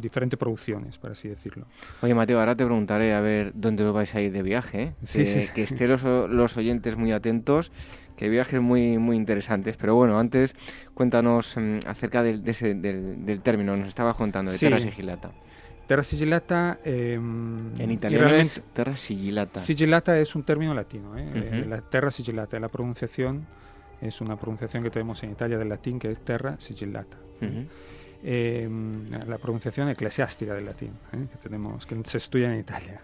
diferentes producciones, por así decirlo. Oye, Mateo, ahora te preguntaré a ver dónde lo vais a ir de viaje. ¿eh? Sí, sí, Que estén los, los oyentes muy atentos que viajes muy, muy interesantes. Pero bueno, antes cuéntanos mm, acerca del, del, término, nos estabas contando, de terra sigillata. Terra sigillata... Em, en italiano es terra sigillata. Sigillata es un término latino, ¿eh? Eh, la terra sigillata, la pronunciación es una pronunciación que tenemos en Italia del latín que es terra sigillata. Em, la pronunciación eclesiástica del latín, ¿eh? que tenemos, que se estudia en Italia.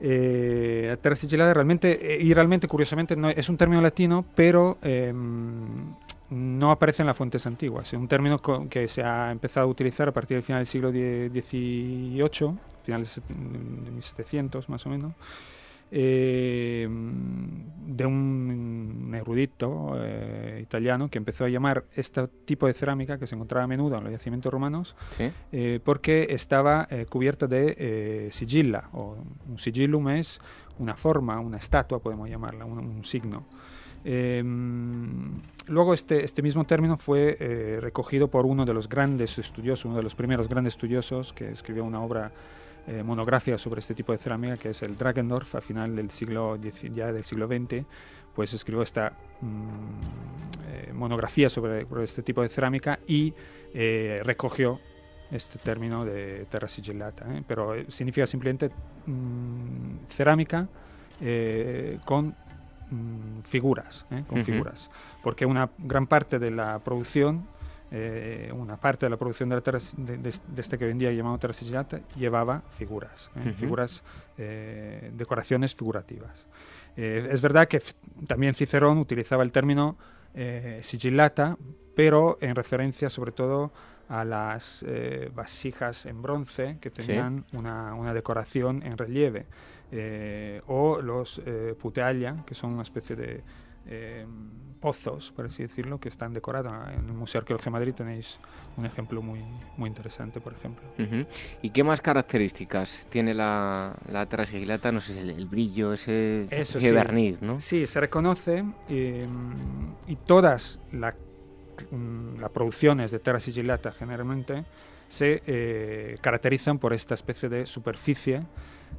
Eh, terra sigillata realmente, eh, y realmente curiosamente no, es un término latino, pero em, no aparece en las fuentes antiguas. Es un término que se ha empezado a utilizar a partir del final del siglo XVIII, finales de 1700 más o menos, eh, de un erudito eh, italiano que empezó a llamar este tipo de cerámica que se encontraba a menudo en los yacimientos romanos eh, porque estaba cubierta de sigilla, o un sigillum es una forma, una estatua, podemos llamarla, un, signo. Em, luego este, este mismo término fue recogido por uno de los grandes estudiosos, uno de los primeros grandes estudiosos que escribió una obra eh, monografía sobre este tipo de cerámica, que es el Dragendorf, a final del siglo, ya del siglo XX, pues escribió esta mm, eh, monografía sobre, este tipo de cerámica y eh, recogió este término de terra sigillata, pero significa simplemente mm, cerámica con mm, figuras, con figuras, porque una gran parte de la producción eh, una parte de la producción de, la de, este que hoy en día sigillata llevaba figuras, ¿eh? figuras, eh, decoraciones figurativas. es verdad que también Cicerón utilizaba el término sigillata, pero en referencia sobre todo a las vasijas en bronce que tenían una, una, decoración en relieve, o los putealla, que son una especie de pozos, por así decirlo, que están decorados. En el Museo Arqueología de Madrid tenéis un ejemplo muy, muy interesante, por ejemplo. ¿Y qué más características tiene la, la terra sigillata? No sé, el, brillo, ese, ese verniz, ¿no? Sí, se reconoce eh, y todas las mm, producciones de terra sigillata generalmente se eh, caracterizan por esta especie de superficie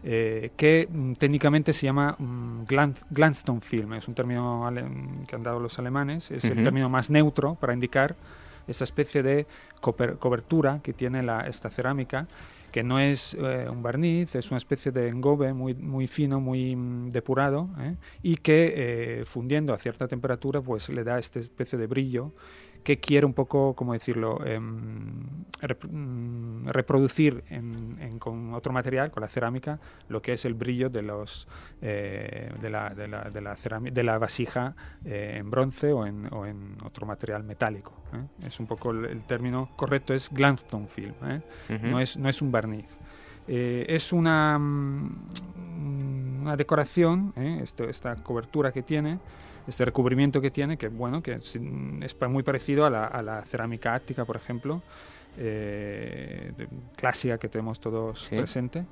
eh, que mm, técnicamente se llama mm, Glanstone film, es un término que han dado los alemanes, es el término más neutro para indicar esa especie de cobertura que tiene la, esta cerámica, que no es eh, un barniz, es una especie de engobe muy, muy fino, muy mm, depurado, ¿eh? y que fundiendo a cierta temperatura pues le da esta especie de brillo que quiere un poco, ¿cómo decirlo?, em, mm, reproducir con otro material, con la cerámica, lo que es el brillo de, los, eh, de, la, de, la, de, la de la vasija eh, en bronce o en, o en, otro material metálico. ¿eh? Es un poco el, término correcto, es Glanstone film, no, es, no es un barniz. es una, mm, una decoración, esta cobertura que tiene, este recubrimiento que tiene, que bueno, que es, muy parecido a la, cerámica ática, por ejemplo, eh, clásica que tenemos todos presente,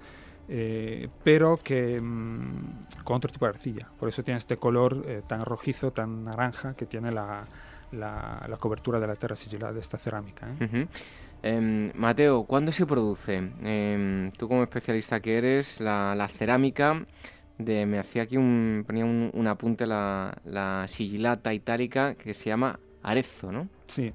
eh, pero que mm, con otro tipo de arcilla. Por eso tiene este color eh, tan rojizo, tan naranja que tiene la, la, cobertura de la tierra sigilada de esta cerámica. Em, Mateo, ¿cuándo se produce? Em, tú como especialista que eres, la cerámica de, me hacía aquí un, ponía un, apunte la, la, sigilata itálica que se llama Arezzo, ¿no? Sí.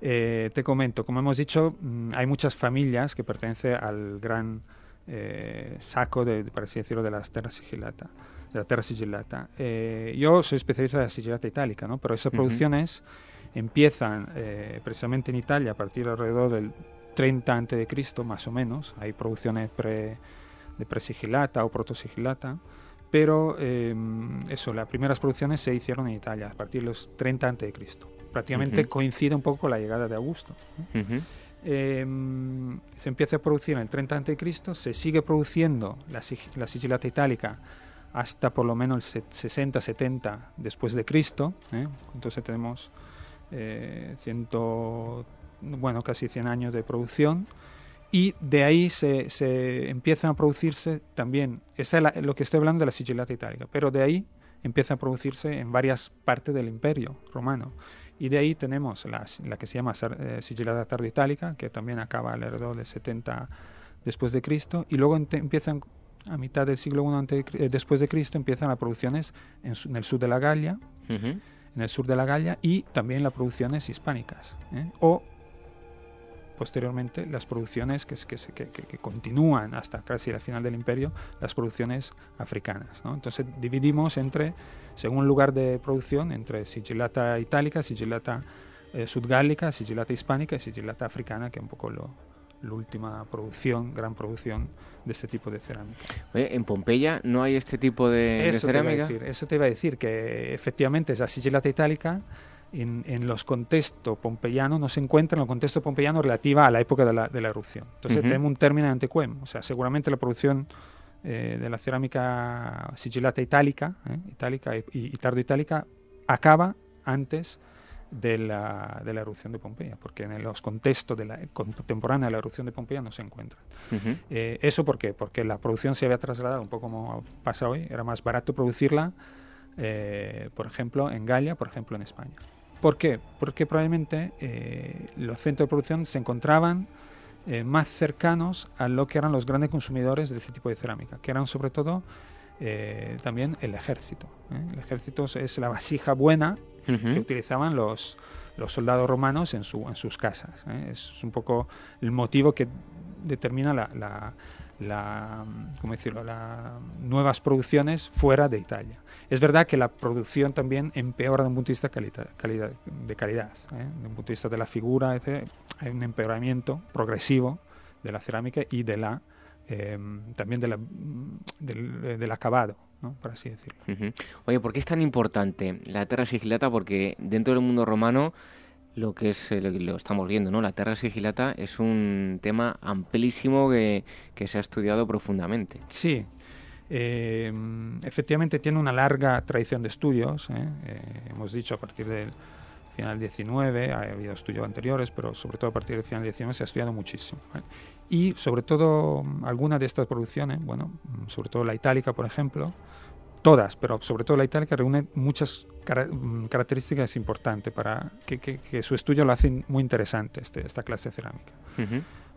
Eh, te comento, como hemos dicho, mm, hay muchas familias que pertenecen al gran eh, saco, de, para así decirlo, de las terras sigilata, de la terra sigillata. Eh, yo soy especialista de la sigilata itálica, ¿no? Pero esas producciones empiezan precisamente en Italia a partir alrededor del 30 a.C., más o menos. Hay producciones pre, de presigilata o protosigilata pero em, eso, las primeras producciones se hicieron en Italia a partir de los 30 a.C. Prácticamente coincide un poco con la llegada de Augusto. Em, se empieza a producir en el 30 a.C., se sigue produciendo la, la sigilata itálica hasta por lo menos el 60-70 después de Cristo. ¿eh? Entonces tenemos eh, ciento, bueno, casi 100 años de producción y de ahí se, se empiezan a producirse también, esa es lo que estoy hablando de la sigillata itálica, pero de ahí empieza a producirse en varias partes del imperio romano. Y de ahí tenemos la, la que se llama eh, sigillata tardo itálica, que también acaba alrededor del 70 después de Cristo, y luego empiezan a mitad del siglo I eh, después de Cristo empiezan las producciones en, el sur de la Galia, en el sur de la Galia y también las producciones hispánicas, ¿eh? o posteriormente las producciones que, que, que, que, continúan hasta casi la final del imperio, las producciones africanas. ¿no? Entonces dividimos entre, según lugar de producción, entre sigillata itálica, sigillata eh, sudgálica, sigillata hispánica y sigillata africana, que es un poco lo, la última producción, gran producción de este tipo de cerámica. ¿En Pompeya no hay este tipo de, eso cerámica? Te decir, eso te iba a decir, que efectivamente esa sigillata itálica en, los contextos pompeyanos no se encuentra en los contextos pompeyanos relativa a la época de la, de la erupción. Entonces tenemos un término antecuem, o sea, seguramente la producción de la cerámica sigilata itálica, itálica y, y tardo-itálica, acaba antes de la, de la, erupción de Pompeya, porque en los contextos de la, contemporánea de la erupción de Pompeya no se encuentran. Eh, ¿Eso por qué? Porque la producción se había trasladado, un poco como pasa hoy, era más barato producirla, eh, por ejemplo, en Galia, por ejemplo, en España. ¿Por qué? Porque probablemente eh, los centros de producción se encontraban más cercanos a lo que eran los grandes consumidores de este tipo de cerámica, que eran sobre todo también el ejército. El ejército es la vasija buena que utilizaban los, los soldados romanos en, su, en sus casas. ¿eh? Es un poco el motivo que determina la, la, la ¿cómo decirlo? las nuevas producciones fuera de Italia. Es verdad que la producción también empeora desde un punto de vista calidad, calidad, de calidad, ¿eh? desde un punto de vista de la figura, hay un empeoramiento progresivo de la cerámica y de la eh, también de la, del, del acabado por así decirlo. Oye, ¿por qué es tan importante la Terra Sigilata? Porque dentro del mundo romano lo que es eh, lo, estamos viendo, ¿no? La Terra Sigilata es un tema amplísimo que, se ha estudiado profundamente. Sí, eh, efectivamente tiene una larga tradición de estudios. ¿eh? hemos dicho a partir del final del 19, ha habido estudios anteriores, pero sobre todo a partir del final del 19 se ha estudiado muchísimo. Y sobre todo algunas de estas producciones, bueno, sobre todo la itálica, por ejemplo, todas, pero sobre todo la itálica, reúne muchas mm, características importantes para que, su estudio lo hace muy interesante, este, esta clase de cerámica.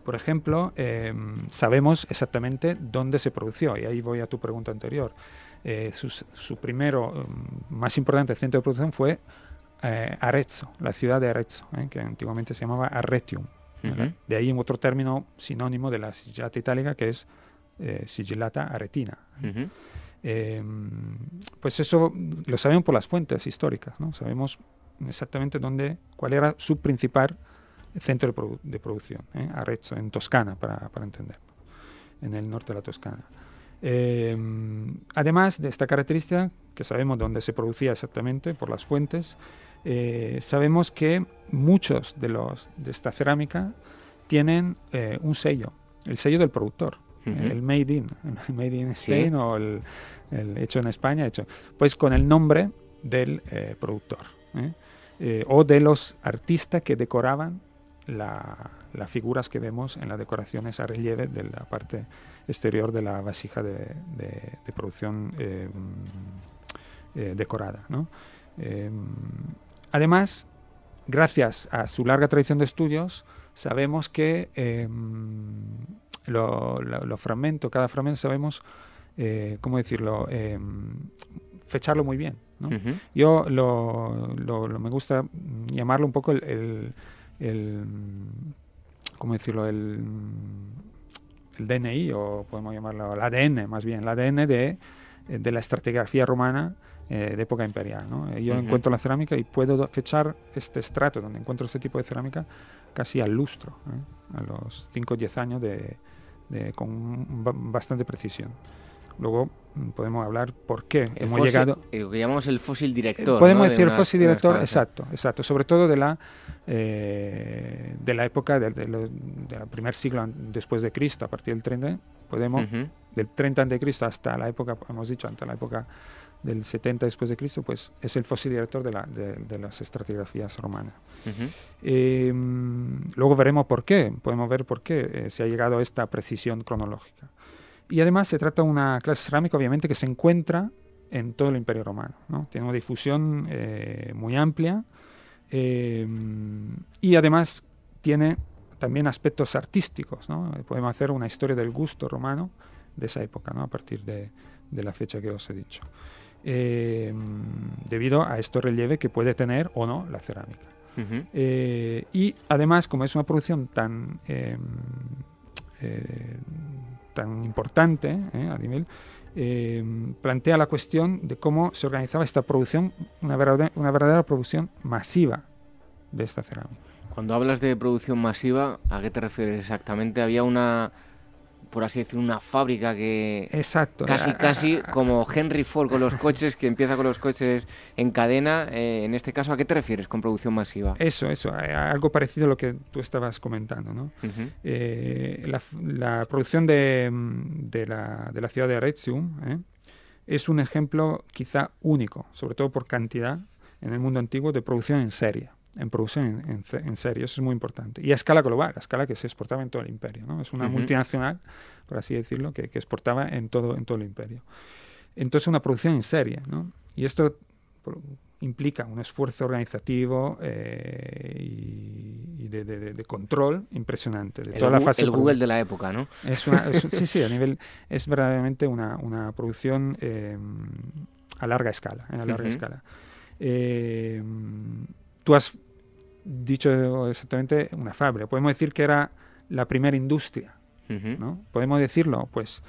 Por ejemplo, em, sabemos exactamente dónde se produció, y ahí voy a tu pregunta anterior. Eh, su, primero, em, más importante centro de producción fue eh, Arezzo, la ciudad de Arezzo, eh, que antiguamente se llamaba Arretium. De ahí otro término sinónimo de la sigillata itálica que es sigillata aretina. Em, pues eso lo sabemos por las fuentes históricas, ¿no? Sabemos exactamente dónde, cuál era su principal centro de, producción, ¿eh? Arezzo, en Toscana, para, entenderlo, en el norte de la Toscana. Em, además de esta característica, que sabemos dónde se producía exactamente por las fuentes, eh, sabemos que muchos de, los, de esta cerámica tienen eh, un sello, el sello del productor, el Made in, el Made in Spain o el, hecho en España, hecho, pues con el nombre del eh, productor o de los artistas que decoraban las figuras que vemos en las decoraciones a relieve de la parte exterior de la vasija de, producción decorada. ¿no? Además, gracias a su larga tradición de estudios, sabemos que em, los fragmentos, cada fragmento sabemos, eh, ¿cómo decirlo?, em, fecharlo muy bien. Yo lo, me gusta llamarlo un poco el, ¿cómo decirlo?, el, DNI, o podemos llamarlo el ADN, más bien, el ADN de, de la estratigrafía romana eh, de época imperial. ¿no? Yo encuentro la cerámica y puedo fechar este estrato donde encuentro este tipo de cerámica casi al lustro, ¿eh? a los 5 o 10 años de, con bastante precisión. Luego mm, podemos hablar por qué hemos llegado. Lo que llamamos el fósil director. podemos decir el fósil director, exacto, exacto. Sobre todo de la eh, de la época del primer siglo después de Cristo, a partir del 30, podemos del 30 antes de Cristo hasta la época, hemos dicho, hasta la época del 70 después de Cristo, pues es el fósil director de, la, de, las estratigrafías romanas. Em, luego veremos por qué, podemos ver por qué eh, se ha llegado a esta precisión cronológica. Y además se trata de una clase cerámica, obviamente, que se encuentra en todo el Imperio Romano. ¿no? Tiene una difusión eh, muy amplia em, y además tiene también aspectos artísticos. ¿no? Podemos hacer una historia del gusto romano de esa época, ¿no? a partir de, de la fecha que os he dicho. Eh, debido a este relieve que puede tener o no la cerámica. Eh, y además, como es una producción tan, em, eh, tan importante a nivel, em, plantea la cuestión de cómo se organizaba esta producción, una verdadera, una verdadera producción masiva de esta cerámica. Cuando hablas de producción masiva, ¿a qué te refieres exactamente? ¿Había una por así decir, una fábrica que... Exacto. Casi, Ah, casi ah, como Henry Ford con los coches, que empieza con los coches en cadena. eh, en este caso, ¿a qué te refieres con producción masiva? Eso, eso, algo parecido a lo que tú estabas comentando, ¿no? Eh, la, producción de, de la, de la ciudad de Aretium ¿eh? es un ejemplo quizá único, sobre todo por cantidad en el mundo antiguo, de producción en serie. En producción en, en en serie, eso es muy importante. Y a escala global, a escala que se exportaba en todo el imperio. ¿no? Es una multinacional, por así decirlo, que, que exportaba en todo, en todo el imperio. Entonces, una producción en serie. ¿no? Y esto por- implica un esfuerzo organizativo eh, y, y de, de- de- de control impresionante de El, toda la fase el Google de la época, ¿no? es una- es un- sí, sí, a nivel es verdaderamente una, una producción eh, a larga escala, eh, a larga escala. Eh, tú has dicho exactamente una fábrica. Podemos decir que era la primera industria, Ujú. ¿no? Podemos decirlo, pues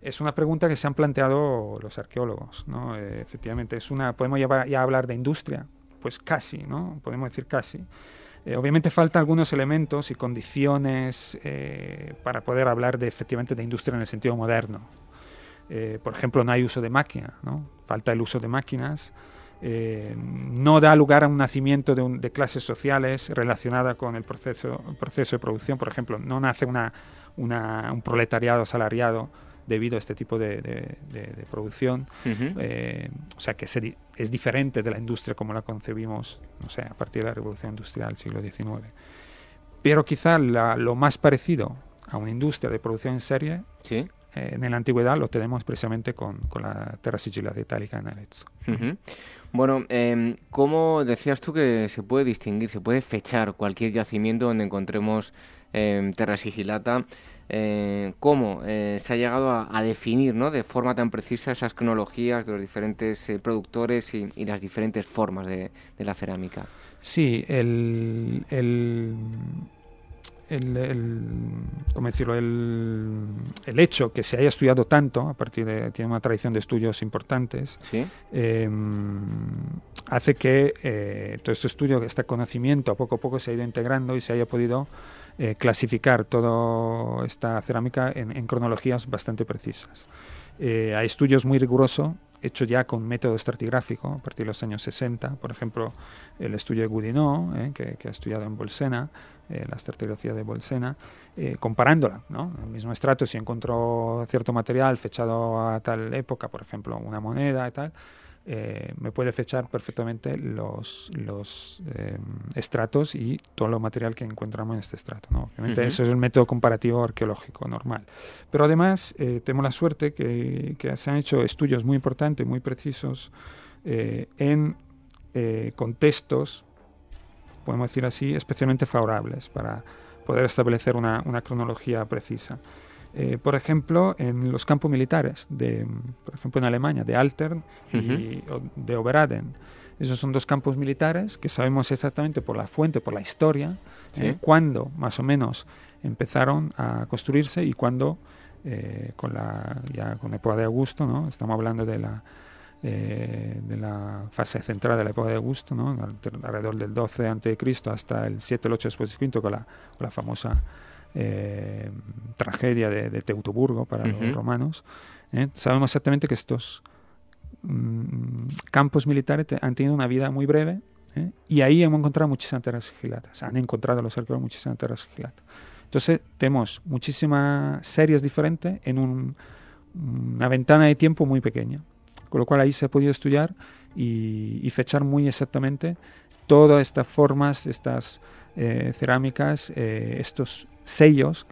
es una pregunta que se han planteado los arqueólogos, ¿no? Eh, efectivamente, es una, podemos ya, ya hablar de industria, pues casi, ¿no? Podemos decir casi. Eh, obviamente faltan algunos elementos y condiciones eh, para poder hablar de efectivamente de industria en el sentido moderno. Eh, por ejemplo, no hay uso de máquina, ¿no? Falta el uso de máquinas. Eh, no da lugar a un nacimiento de, un- de clases sociales relacionada con el proceso, el proceso de producción. Por ejemplo, no nace una, una- un proletariado asalariado debido a este tipo de, de- de- producción. Ujú. Eh, o sea que se es diferente de la industria como la concebimos, no sé, a partir de la revolución industrial del siglo XIX. Pero quizá la- lo más parecido a una industria de producción en serie eh, en la antigüedad lo tenemos precisamente con, con la Terra Sigillata Itálica en Arezzo. Ujú. Bueno, em, ¿cómo decías tú que se puede distinguir, se puede fechar cualquier yacimiento donde encontremos em, terra sigilata? Eh, ¿Cómo eh, se ha llegado a, definir ¿no? de forma tan precisa esas cronologías de los diferentes eh, productores y, las diferentes formas de, la cerámica? Sí, el, el, el- ¿cómo decirlo? El, el hecho que se haya estudiado tanto, a partir de, tiene una tradición de estudios importantes, ¿Sí? eh, hace que eh, todo este estudio, este conocimiento, a poco a poco se ha ido integrando y se haya podido eh, clasificar toda esta cerámica en, en cronologías bastante precisas. Eh, hay estudios muy rigurosos hechos ya con método estratigráfico a partir de los años 60, por ejemplo, el estudio de Goudinot, eh, que, ha estudiado en Bolsena, eh, la estratigrafía de Bolsena, eh, comparándola, ¿no? El mismo estrato, si encontró cierto material fechado a tal época, por ejemplo, una moneda y tal, eh, me puede fechar perfectamente los, los eh, estratos y todo lo material que encontramos en este estrato. ¿no? Obviamente eso es el método comparativo arqueológico normal. Pero además eh, tenemos la suerte que, que se han hecho estudios muy importantes, muy precisos, eh, en eh, contextos, podemos decir así, especialmente favorables para poder establecer una, una cronología precisa. Eh, por ejemplo, en los campos militares, de, por ejemplo en Alemania, de Altern y o- de Oberaden. Esos son dos campos militares que sabemos exactamente por la fuente, por la historia, Sí. eh, cuándo más o menos empezaron a construirse y cuándo, eh, con la ya con la época de Augusto, ¿no? estamos hablando de la, eh, de la fase central de la época de Augusto, ¿no? Al- alrededor del 12 a.C. hasta el 7 el 8 después de Cristo, con la, con la famosa eh, tragedia de, de Teutoburgo para los romanos. ¿eh? Sabemos exactamente que estos mm, campos militares te- han tenido una vida muy breve ¿eh? y ahí hemos encontrado muchísimas terras sigilatas. Han encontrado los arqueólogos muchísimas terras sigilatas. Entonces tenemos muchísimas series diferentes en un- una ventana de tiempo muy pequeña. Con lo cual ahí se ha podido estudiar y, y fechar muy exactamente todas estas formas, estas eh, cerámicas, eh, estos sellos,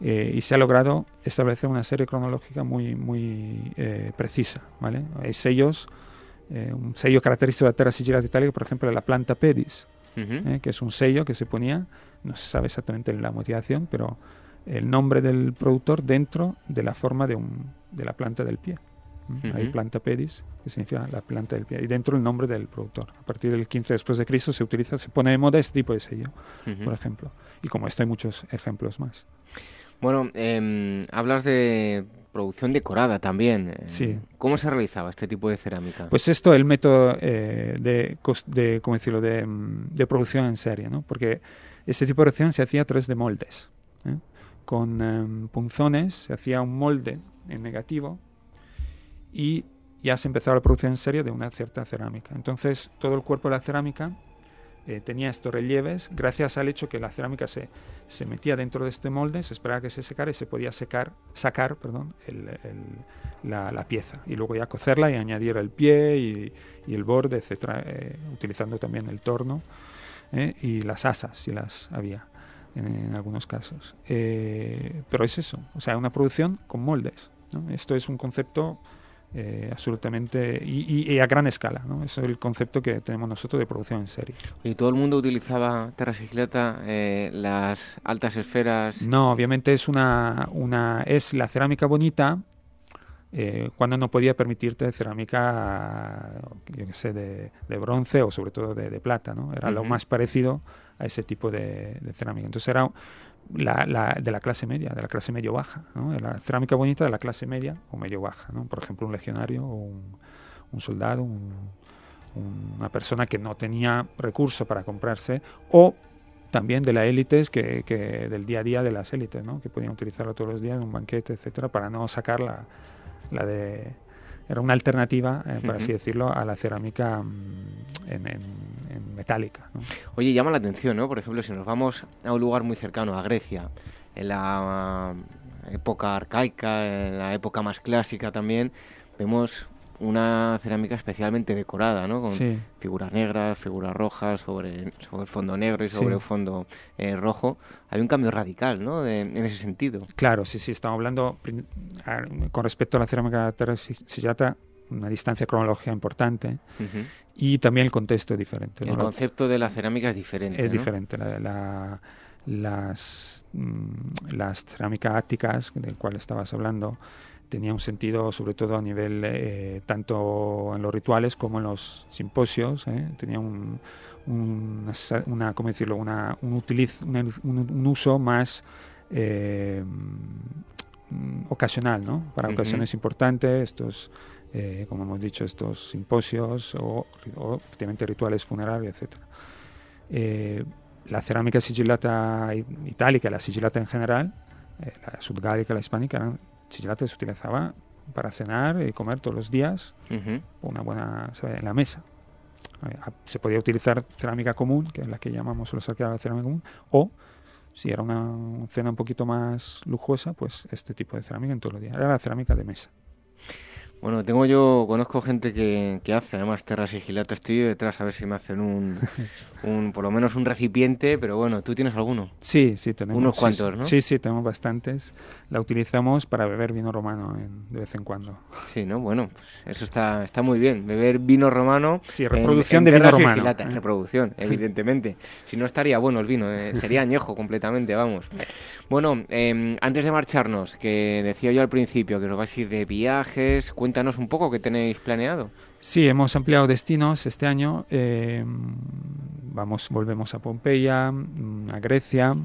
eh, y se ha logrado establecer una serie cronológica muy, muy eh, precisa. ¿vale? Hay sellos, eh, un sello característico de la Terra Sigillata Itálica, por ejemplo, la planta pedis. ¿eh? que es un sello que se ponía, no se sabe exactamente la motivación, pero el nombre del productor dentro de la forma de, un, de la planta del pie. ¿Mm? Hay planta pedis, que significa la planta del pie, y dentro el nombre del productor. A partir del 15 después de Cristo se utiliza, se pone de moda este tipo de sello, Ujú. por ejemplo. Y como esto hay muchos ejemplos más. Bueno, em, hablas de producción decorada también. eh, Sí. ¿Cómo se realizaba este tipo de cerámica? Pues esto, el método eh, de, de, ¿cómo decirlo? De, mm, de producción en serie, ¿no? Porque este tipo de producción se hacía a través de moldes. ¿eh? con em, punzones, se hacía un molde en negativo y ya se empezó la producción en serie de una cierta cerámica. Entonces todo el cuerpo de la cerámica eh, tenía estos relieves gracias al hecho que la cerámica se, se metía dentro de este molde, se esperaba que se secara y se podía secar, sacar perdón, la, la, pieza y luego ya cocerla y añadir el pie y, y el borde, etcétera, eh, utilizando también el torno eh, y las asas si las había en, algunos casos. pero es eso, o sea, una producción con moldes. Esto es un concepto eh, absolutamente y, a gran escala. ¿no? Eso es el concepto que tenemos nosotros de producción en serie. ¿Y todo el mundo utilizaba terrasigilata, eh, las altas esferas? No, obviamente es una, una es la cerámica bonita eh, cuando no podía permitirte cerámica, yo qué sé, de, bronce o sobre todo de, plata, ¿no? Era lo más parecido a ese tipo de, de cerámica. Entonces era la, de la clase media, de la clase medio-baja, ¿no? la cerámica bonita de la clase media o medio-baja, ¿no? por ejemplo un legionario o un, soldado, una persona que no tenía recursos para comprarse o también de las élites que, que, del día a día de las élites, ¿no? que podían utilizarlo todos los días en un banquete, etcétera, para no sacar la, la de era una alternativa, eh, por así decirlo, a la cerámica mm, en, metálica. Oye, llama la atención, ¿no? Por ejemplo, si nos vamos a un lugar muy cercano, a Grecia, en la época arcaica, en la época más clásica también, vemos una cerámica especialmente decorada, ¿no? Con figuras negras, figuras rojas sobre, sobre fondo negro y sobre fondo eh, rojo. Hay un cambio radical, ¿no? en ese sentido. Claro, sí, sí. Estamos hablando con respecto a la cerámica terracillata, una distancia cronológica importante y también el contexto es diferente. El concepto de la cerámica es diferente. Es diferente. las, mm, las cerámicas áticas, del cual estabas hablando, tenía un sentido sobre todo a nivel eh, tanto en los rituales como en los simposios ¿eh? tenía un, una, ¿cómo decirlo? Una, un, un, uso más eh, ocasional ¿no? para ocasiones importantes estos como hemos dicho estos simposios o, efectivamente rituales funerarios etcétera la cerámica sigilata itálica la sigilata en general la sudgálica la hispánica eran chicholate se utilizaba para cenar y comer todos los días, una buena en la mesa. Se podía utilizar cerámica común, que es la que llamamos los arqueólogos cerámica común, o si era una cena un poquito más lujosa, pues este tipo de cerámica en todos los días. Era la cerámica de mesa. Bueno, tengo yo, conozco gente que, que hace además terras gilatas. Estoy detrás a ver si me hacen un, un, por lo menos un recipiente, pero bueno, ¿tú tienes alguno? Sí, sí, tenemos. Unos cuantos, ¿no? Sí, sí, tenemos bastantes. La utilizamos para beber vino romano de vez en cuando. Sí, ¿no? Bueno, pues eso está, está muy bien. Beber vino romano. Sí, reproducción de vino romano. ¿eh? Reproducción, evidentemente. si no estaría bueno el vino, eh, sería añejo completamente, vamos. Bueno, em, antes de marcharnos, que decía yo al principio que nos vais a ir de viajes, cuéntanos un poco qué tenéis planeado. Sí, hemos ampliado destinos este año. Em, vamos, volvemos a Pompeya, mm, a Grecia.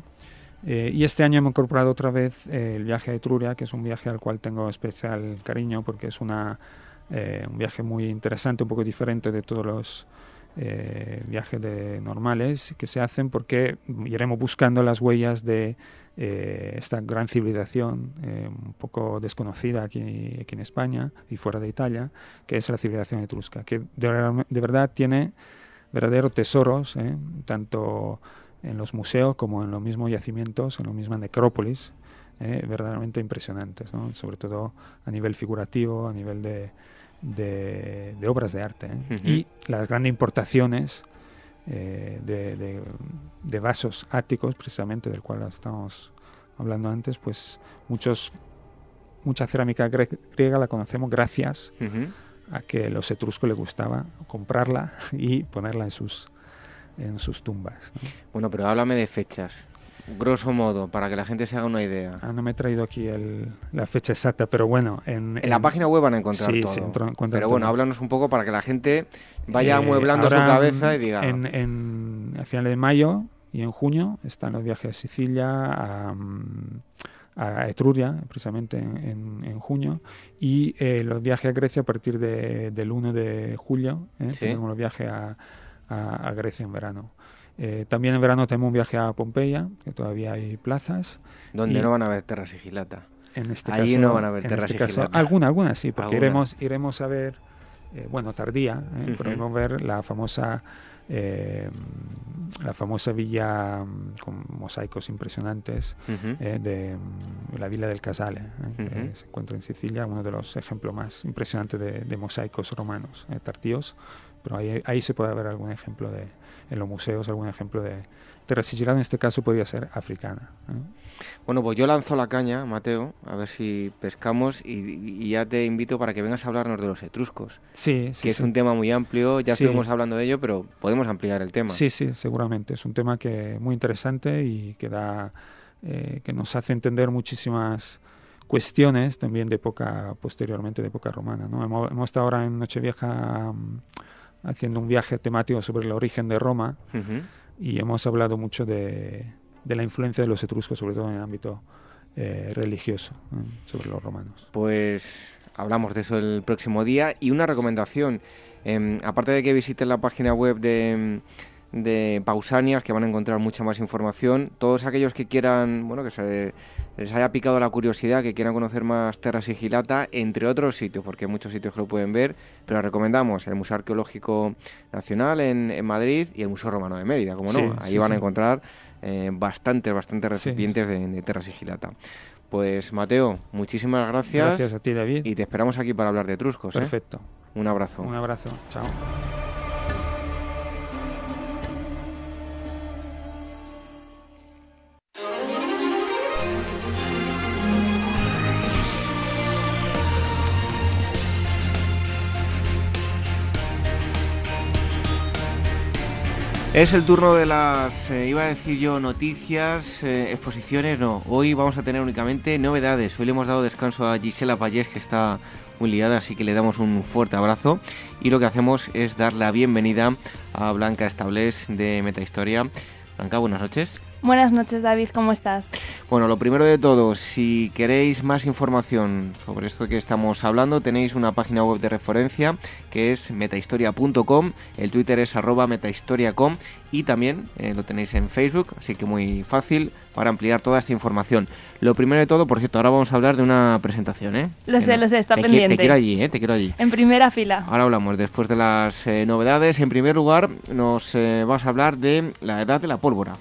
Eh, y este año hemos incorporado otra vez eh, el viaje a Etruria, que es un viaje al cual tengo especial cariño porque es una, eh, un viaje muy interesante, un poco diferente de todos los viajes de normales que se hacen porque iremos buscando las huellas de eh, esta gran civilización eh, un poco desconocida aquí, aquí, en España y fuera de Italia, que es la civilización etrusca, que de, verdad tiene verdaderos tesoros, eh, tanto en los museos como en los mismos yacimientos, en la misma necrópolis, verdaderamente impresionantes, sobre todo a nivel figurativo, a nivel de, de, obras de arte. Y las grandes importaciones eh, de, vasos áticos, precisamente del cual estamos hablando antes, pues muchos, mucha cerámica griega la conocemos gracias a que los etruscos les gustaba comprarla y ponerla en sus, en sus tumbas. Bueno, pero háblame de fechas. Grosso modo, para que la gente se haga una idea. Ah, no me he traído aquí la fecha exacta, pero bueno. En, en, la página web van a encontrar sí, todo. pero bueno, háblanos un poco para que la gente vaya eh, amueblando su cabeza y diga. En, en, a finales de mayo y en junio están los viajes a Sicilia, a, a Etruria, precisamente en, en junio, y eh, los viajes a Grecia a partir de, del 1 de julio. ¿eh? Tenemos los viajes a, a, Grecia en verano. Eh, también en verano tenemos un viaje a Pompeya, que todavía hay plazas. Donde no van a haber terra sigilata. En este Ahí caso, no van a haber terra este caso, alguna, alguna sí, porque Alguna. iremos, iremos a ver, eh, bueno, tardía, eh, Ujú. podremos ver la famosa eh, la famosa villa mm, con mosaicos impresionantes eh, de mm, la Villa del Casale, eh, que Ujú. se encuentra en Sicilia, uno de los ejemplos más impresionantes de, de mosaicos romanos eh, tardíos, pero ahí, ahí se puede ver algún ejemplo de, en los museos, algún ejemplo de terra sigillata, en este caso podría ser africana. ¿eh? Bueno, pues yo lanzo la caña, Mateo, a ver si pescamos y, y ya te invito para que vengas a hablarnos de los etruscos, Sí, sí, que es sí. un tema muy amplio, ya Sí. estuvimos hablando de ello, pero podemos ampliar el tema. Sí, sí, seguramente. Es un tema que muy interesante y que da, eh, que nos hace entender muchísimas cuestiones también de época posteriormente de época romana. ¿no? Hemos, hemos estado ahora en Nochevieja mm, haciendo un viaje temático sobre el origen de Roma y hemos hablado mucho de, de la influencia de los etruscos, sobre todo en el ámbito eh, religioso, ¿eh? sobre los romanos. Pues hablamos de eso el próximo día. Y una recomendación, em, aparte de que visiten la página web de, de Pausanias, que van a encontrar mucha más información, todos aquellos que quieran, bueno, que se les haya picado la curiosidad, que quieran conocer más Terra Sigilata, entre otros sitios, porque hay muchos sitios que lo pueden ver, pero recomendamos el Museo Arqueológico Nacional en, en Madrid y el Museo Romano de Mérida, como no, Sí, ahí sí, van a encontrar eh, bastantes, bastantes Sí, recipientes de, de Terra Sigilata. Pues Mateo, muchísimas gracias. Gracias a ti, David. Y te esperamos aquí para hablar de Etruscos. ¿eh? Perfecto. Un abrazo. Un abrazo. Chao. Es el turno de las, eh, iba a decir yo, noticias, eh, exposiciones, no. Hoy vamos a tener únicamente novedades. Hoy le hemos dado descanso a Gisela Payés, que está muy liada, así que le damos un fuerte abrazo. Y lo que hacemos es dar la bienvenida a Blanca Establés de Metahistoria. Blanca, buenas noches. Buenas noches, David, ¿cómo estás? Bueno, lo primero de todo, si queréis más información sobre esto que estamos hablando, tenéis una página web de referencia que es metahistoria.com, el Twitter es arroba metahistoria.com y también eh, lo tenéis en Facebook, así que muy fácil para ampliar toda esta información. Lo primero de todo, por cierto, ahora vamos a hablar de una presentación, ¿eh? Lo Que sé, no- lo sé, está te qui- pendiente. Te quiero allí, ¿eh? Te quiero allí. En primera fila. Ahora hablamos después de las eh, novedades. En primer lugar, nos eh, vas a hablar de la edad de la pólvora.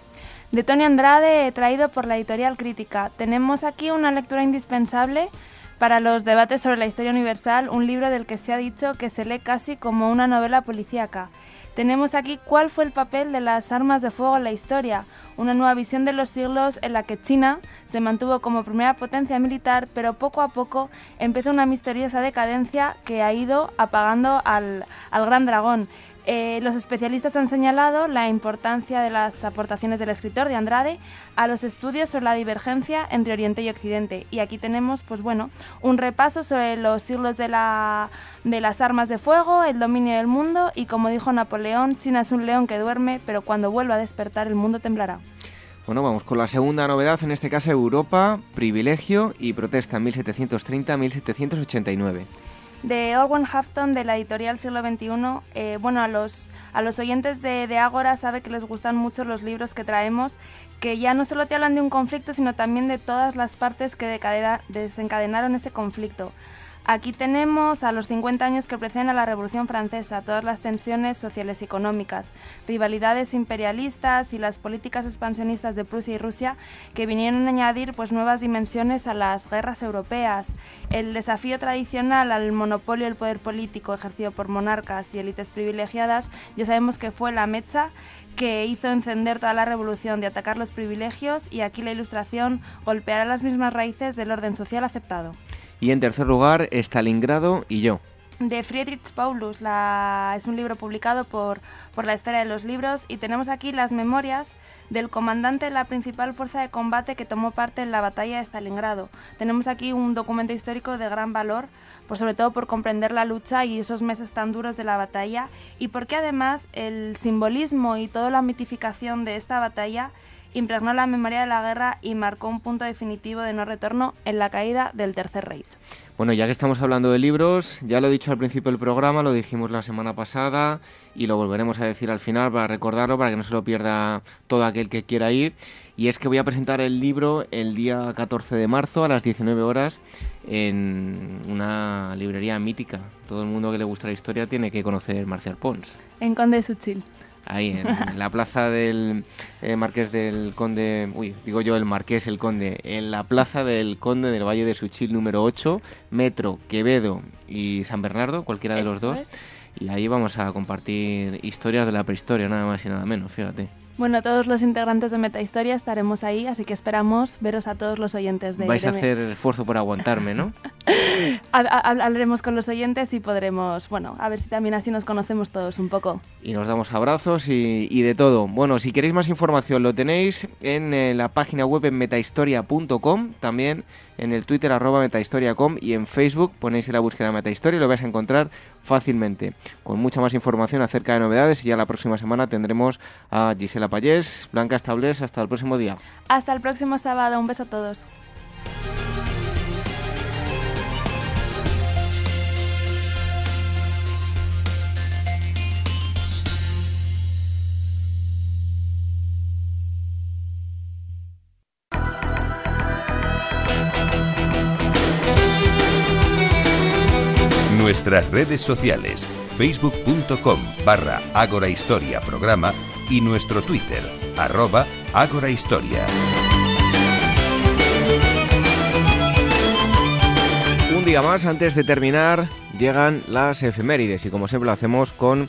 De Tony Andrade, traído por la editorial Crítica. Tenemos aquí una lectura indispensable para los debates sobre la historia universal, un libro del que se ha dicho que se lee casi como una novela policíaca. Tenemos aquí cuál fue el papel de las armas de fuego en la historia, una nueva visión de los siglos en la que China se mantuvo como primera potencia militar, pero poco a poco empezó una misteriosa decadencia que ha ido apagando al, al gran dragón. Eh, los especialistas han señalado la importancia de las aportaciones del escritor de Andrade a los estudios sobre la divergencia entre Oriente y Occidente. Y aquí tenemos, pues bueno, un repaso sobre los siglos de, la, de las armas de fuego, el dominio del mundo y como dijo Napoleón, China es un león que duerme, pero cuando vuelva a despertar el mundo temblará. Bueno, vamos con la segunda novedad, en este caso Europa, privilegio y protesta en 1730-1789. De Orwell Hafton de la editorial Siglo XXI. Eh, bueno, a los, a los oyentes de, Ágora sabe que les gustan mucho los libros que traemos, que ya no solo te hablan de un conflicto, sino también de todas las partes que desencadenaron ese conflicto. Aquí tenemos a los 50 años que preceden a la Revolución Francesa, todas las tensiones sociales y económicas, rivalidades imperialistas y las políticas expansionistas de Prusia y Rusia que vinieron a añadir pues, nuevas dimensiones a las guerras europeas, el desafío tradicional al monopolio del poder político ejercido por monarcas y élites privilegiadas, ya sabemos que fue la mecha que hizo encender toda la revolución de atacar los privilegios y aquí la ilustración golpeará las mismas raíces del orden social aceptado Y en tercer lugar, Stalingrado y yo. de Friedrich Paulus. Es un libro publicado por, por la Esfera de los Libros y tenemos aquí las memorias del comandante de la principal fuerza de combate que tomó parte en la batalla de Stalingrado. Tenemos aquí un documento histórico de gran valor, pues sobre todo por comprender la lucha y esos meses tan duros de la batalla y porque además el simbolismo y toda la mitificación de esta batalla impregnó la memoria de la guerra y marcó un punto definitivo de no retorno en la caída del Tercer Reich. Bueno, ya que estamos hablando de libros, ya lo he dicho al principio del programa, lo dijimos la semana pasada y lo volveremos a decir al final para recordarlo, para que no se lo pierda todo aquel que quiera ir. Y es que voy a presentar el libro el día 14 de marzo a las 19 horas en una librería mítica. Todo el mundo que le gusta la historia tiene que conocer Marcial Pons. En Conde de Suchil ahí en la plaza del eh, Marqués del Conde, uy, digo yo el Marqués, el Conde, en la plaza del Conde del Valle de Suchil número 8, Metro, Quevedo y San Bernardo, cualquiera de los dos. Y ahí vamos a compartir historias de la prehistoria, nada más y nada menos, fíjate. Bueno, todos los integrantes de Metahistoria estaremos ahí, así que esperamos veros a todos los oyentes de... Vais a hacer el esfuerzo por aguantarme, ¿no? Hablaremos con los oyentes y podremos, bueno, a ver si también así nos conocemos todos un poco. Y nos damos abrazos y, de todo. Bueno, si queréis más información lo tenéis en eh, la página web en metahistoria.com, también en el Twitter arroba metahistoria.com y en Facebook ponéis en la búsqueda metahistoria y lo vais a encontrar fácilmente, con mucha más información acerca de novedades y ya la próxima semana tendremos a Gisela Payés, Blanca Estables, hasta el próximo día. Hasta el próximo sábado, un beso a todos. Nuestras redes sociales, facebook.com barra Ágora Historia Programa y nuestro Twitter, arroba Ágora Historia. Un día más, antes de terminar, llegan las efemérides y como siempre lo hacemos con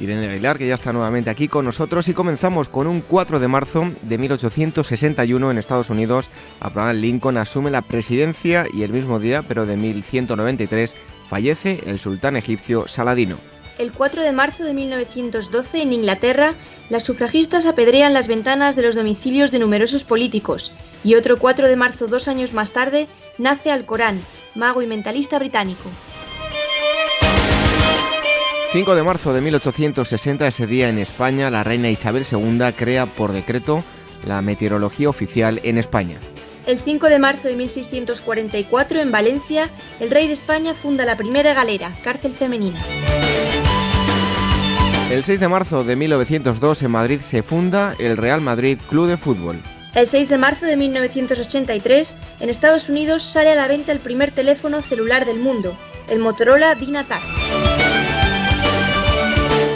Irene Aguilar, que ya está nuevamente aquí con nosotros y comenzamos con un 4 de marzo de 1861 en Estados Unidos. Abraham Lincoln asume la presidencia y el mismo día, pero de 1193, fallece el sultán egipcio Saladino. El 4 de marzo de 1912, en Inglaterra, las sufragistas apedrean las ventanas de los domicilios de numerosos políticos. Y otro 4 de marzo, dos años más tarde, nace Alcorán, mago y mentalista británico. 5 de marzo de 1860, ese día en España, la reina Isabel II crea por decreto la meteorología oficial en España. El 5 de marzo de 1644, en Valencia, el rey de España funda la primera galera, cárcel femenina. El 6 de marzo de 1902, en Madrid, se funda el Real Madrid Club de Fútbol. El 6 de marzo de 1983, en Estados Unidos sale a la venta el primer teléfono celular del mundo, el Motorola Dynatar.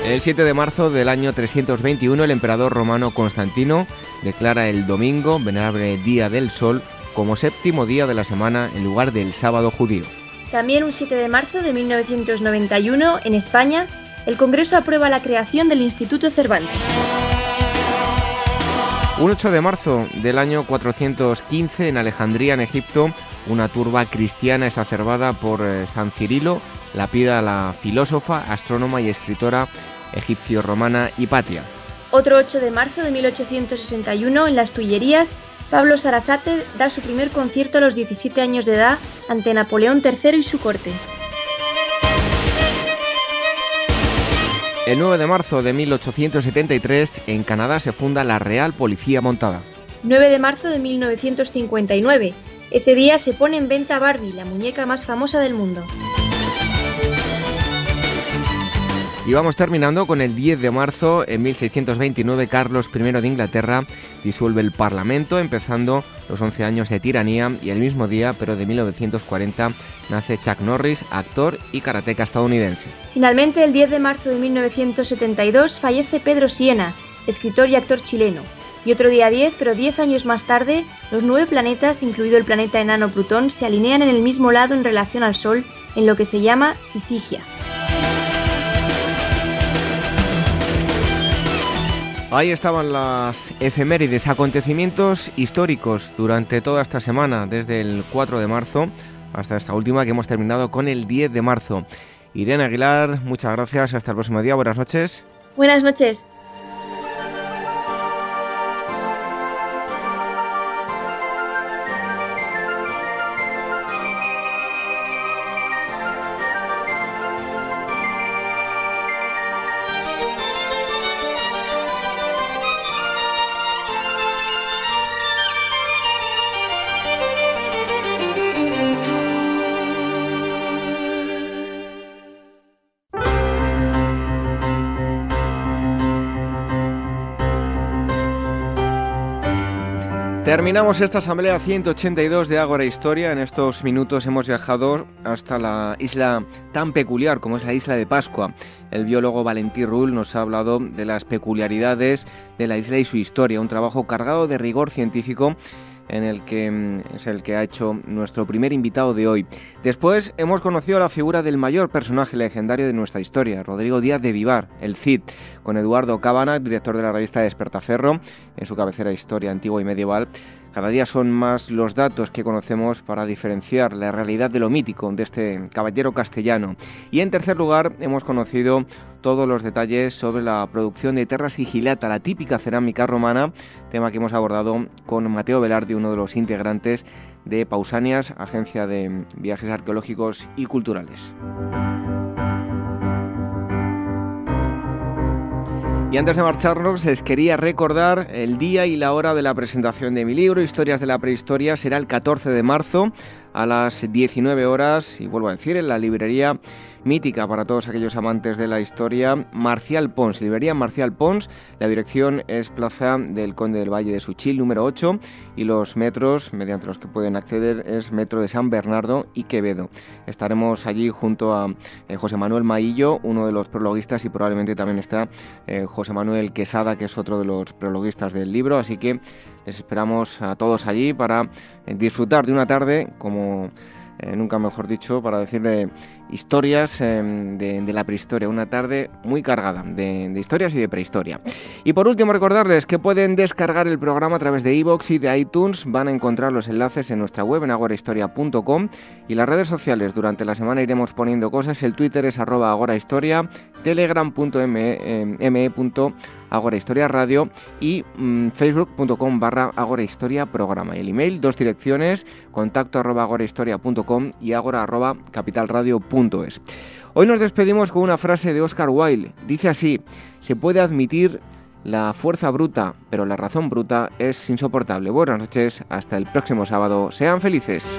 El 7 de marzo del año 321, el emperador romano Constantino declara el domingo, venerable Día del Sol, como séptimo día de la semana en lugar del sábado judío. También un 7 de marzo de 1991, en España, el Congreso aprueba la creación del Instituto Cervantes. Un 8 de marzo del año 415, en Alejandría, en Egipto, una turba cristiana exacerbada por eh, San Cirilo lapida a la filósofa, astrónoma y escritora egipcio-romana Hipatia. Otro 8 de marzo de 1861, en las Tullerías, Pablo Sarasate da su primer concierto a los 17 años de edad ante Napoleón III y su corte. El 9 de marzo de 1873, en Canadá se funda la Real Policía Montada. 9 de marzo de 1959. Ese día se pone en venta Barbie, la muñeca más famosa del mundo. Y vamos terminando con el 10 de marzo, en 1629, Carlos I de Inglaterra disuelve el Parlamento, empezando los 11 años de tiranía, y el mismo día, pero de 1940, nace Chuck Norris, actor y karateca estadounidense. Finalmente, el 10 de marzo de 1972, fallece Pedro Siena, escritor y actor chileno. Y otro día 10, pero 10 años más tarde, los nueve planetas, incluido el planeta enano Plutón, se alinean en el mismo lado en relación al Sol, en lo que se llama Sicigia. Ahí estaban las efemérides, acontecimientos históricos durante toda esta semana, desde el 4 de marzo hasta esta última que hemos terminado con el 10 de marzo. Irene Aguilar, muchas gracias, hasta el próximo día, buenas noches. Buenas noches. Terminamos esta asamblea 182 de Ágora Historia. En estos minutos hemos viajado hasta la isla tan peculiar como es la isla de Pascua. El biólogo Valentí Rull nos ha hablado de las peculiaridades de la isla y su historia, un trabajo cargado de rigor científico en el que mm, es el que ha hecho nuestro primer invitado de hoy. Después hemos conocido la figura del mayor personaje legendario de nuestra historia, Rodrigo Díaz de Vivar, el Cid, con Eduardo Cábana, director de la revista Despertaferro, en su cabecera Historia Antigua y Medieval. Cada día son más los datos que conocemos para diferenciar la realidad de lo mítico de este caballero castellano. Y en tercer lugar, hemos conocido todos los detalles sobre la producción de terra sigilata, la típica cerámica romana, tema que hemos abordado con Mateo Velarde, uno de los integrantes de Pausanias, agencia de viajes arqueológicos y culturales. Y antes de marcharnos, les quería recordar el día y la hora de la presentación de mi libro, Historias de la Prehistoria. Será el 14 de marzo a las 19 horas, y vuelvo a decir, en la librería mítica para todos aquellos amantes de la historia, Marcial Pons, librería Marcial Pons. La dirección es Plaza del Conde del Valle de Suchil, número 8, y los metros mediante los que pueden acceder es Metro de San Bernardo y Quevedo. Estaremos allí junto a eh, José Manuel Maillo, uno de los prologuistas, y probablemente también está eh, José Manuel Quesada, que es otro de los prologuistas del libro, así que les esperamos a todos allí para eh, disfrutar de una tarde como nunca mejor dicho, para decirle historias em, de, la prehistoria. Una tarde muy cargada de, historias y de prehistoria. Y por último, recordarles que pueden descargar el programa a través de iVoox y de iTunes. Van a encontrar los enlaces en nuestra web en agorahistoria.com y las redes sociales. Durante la semana iremos poniendo cosas. El Twitter es arroba agorahistoria, telegram.me Agora Historia Radio y mm, facebook.com barra Agora Historia Programa. El email, dos direcciones, contacto arroba agorahistoria.com y agora arroba Hoy nos despedimos con una frase de Oscar Wilde. Dice así, se puede admitir la fuerza bruta, pero la razón bruta es insoportable. Buenas noches, hasta el próximo sábado. Sean felices.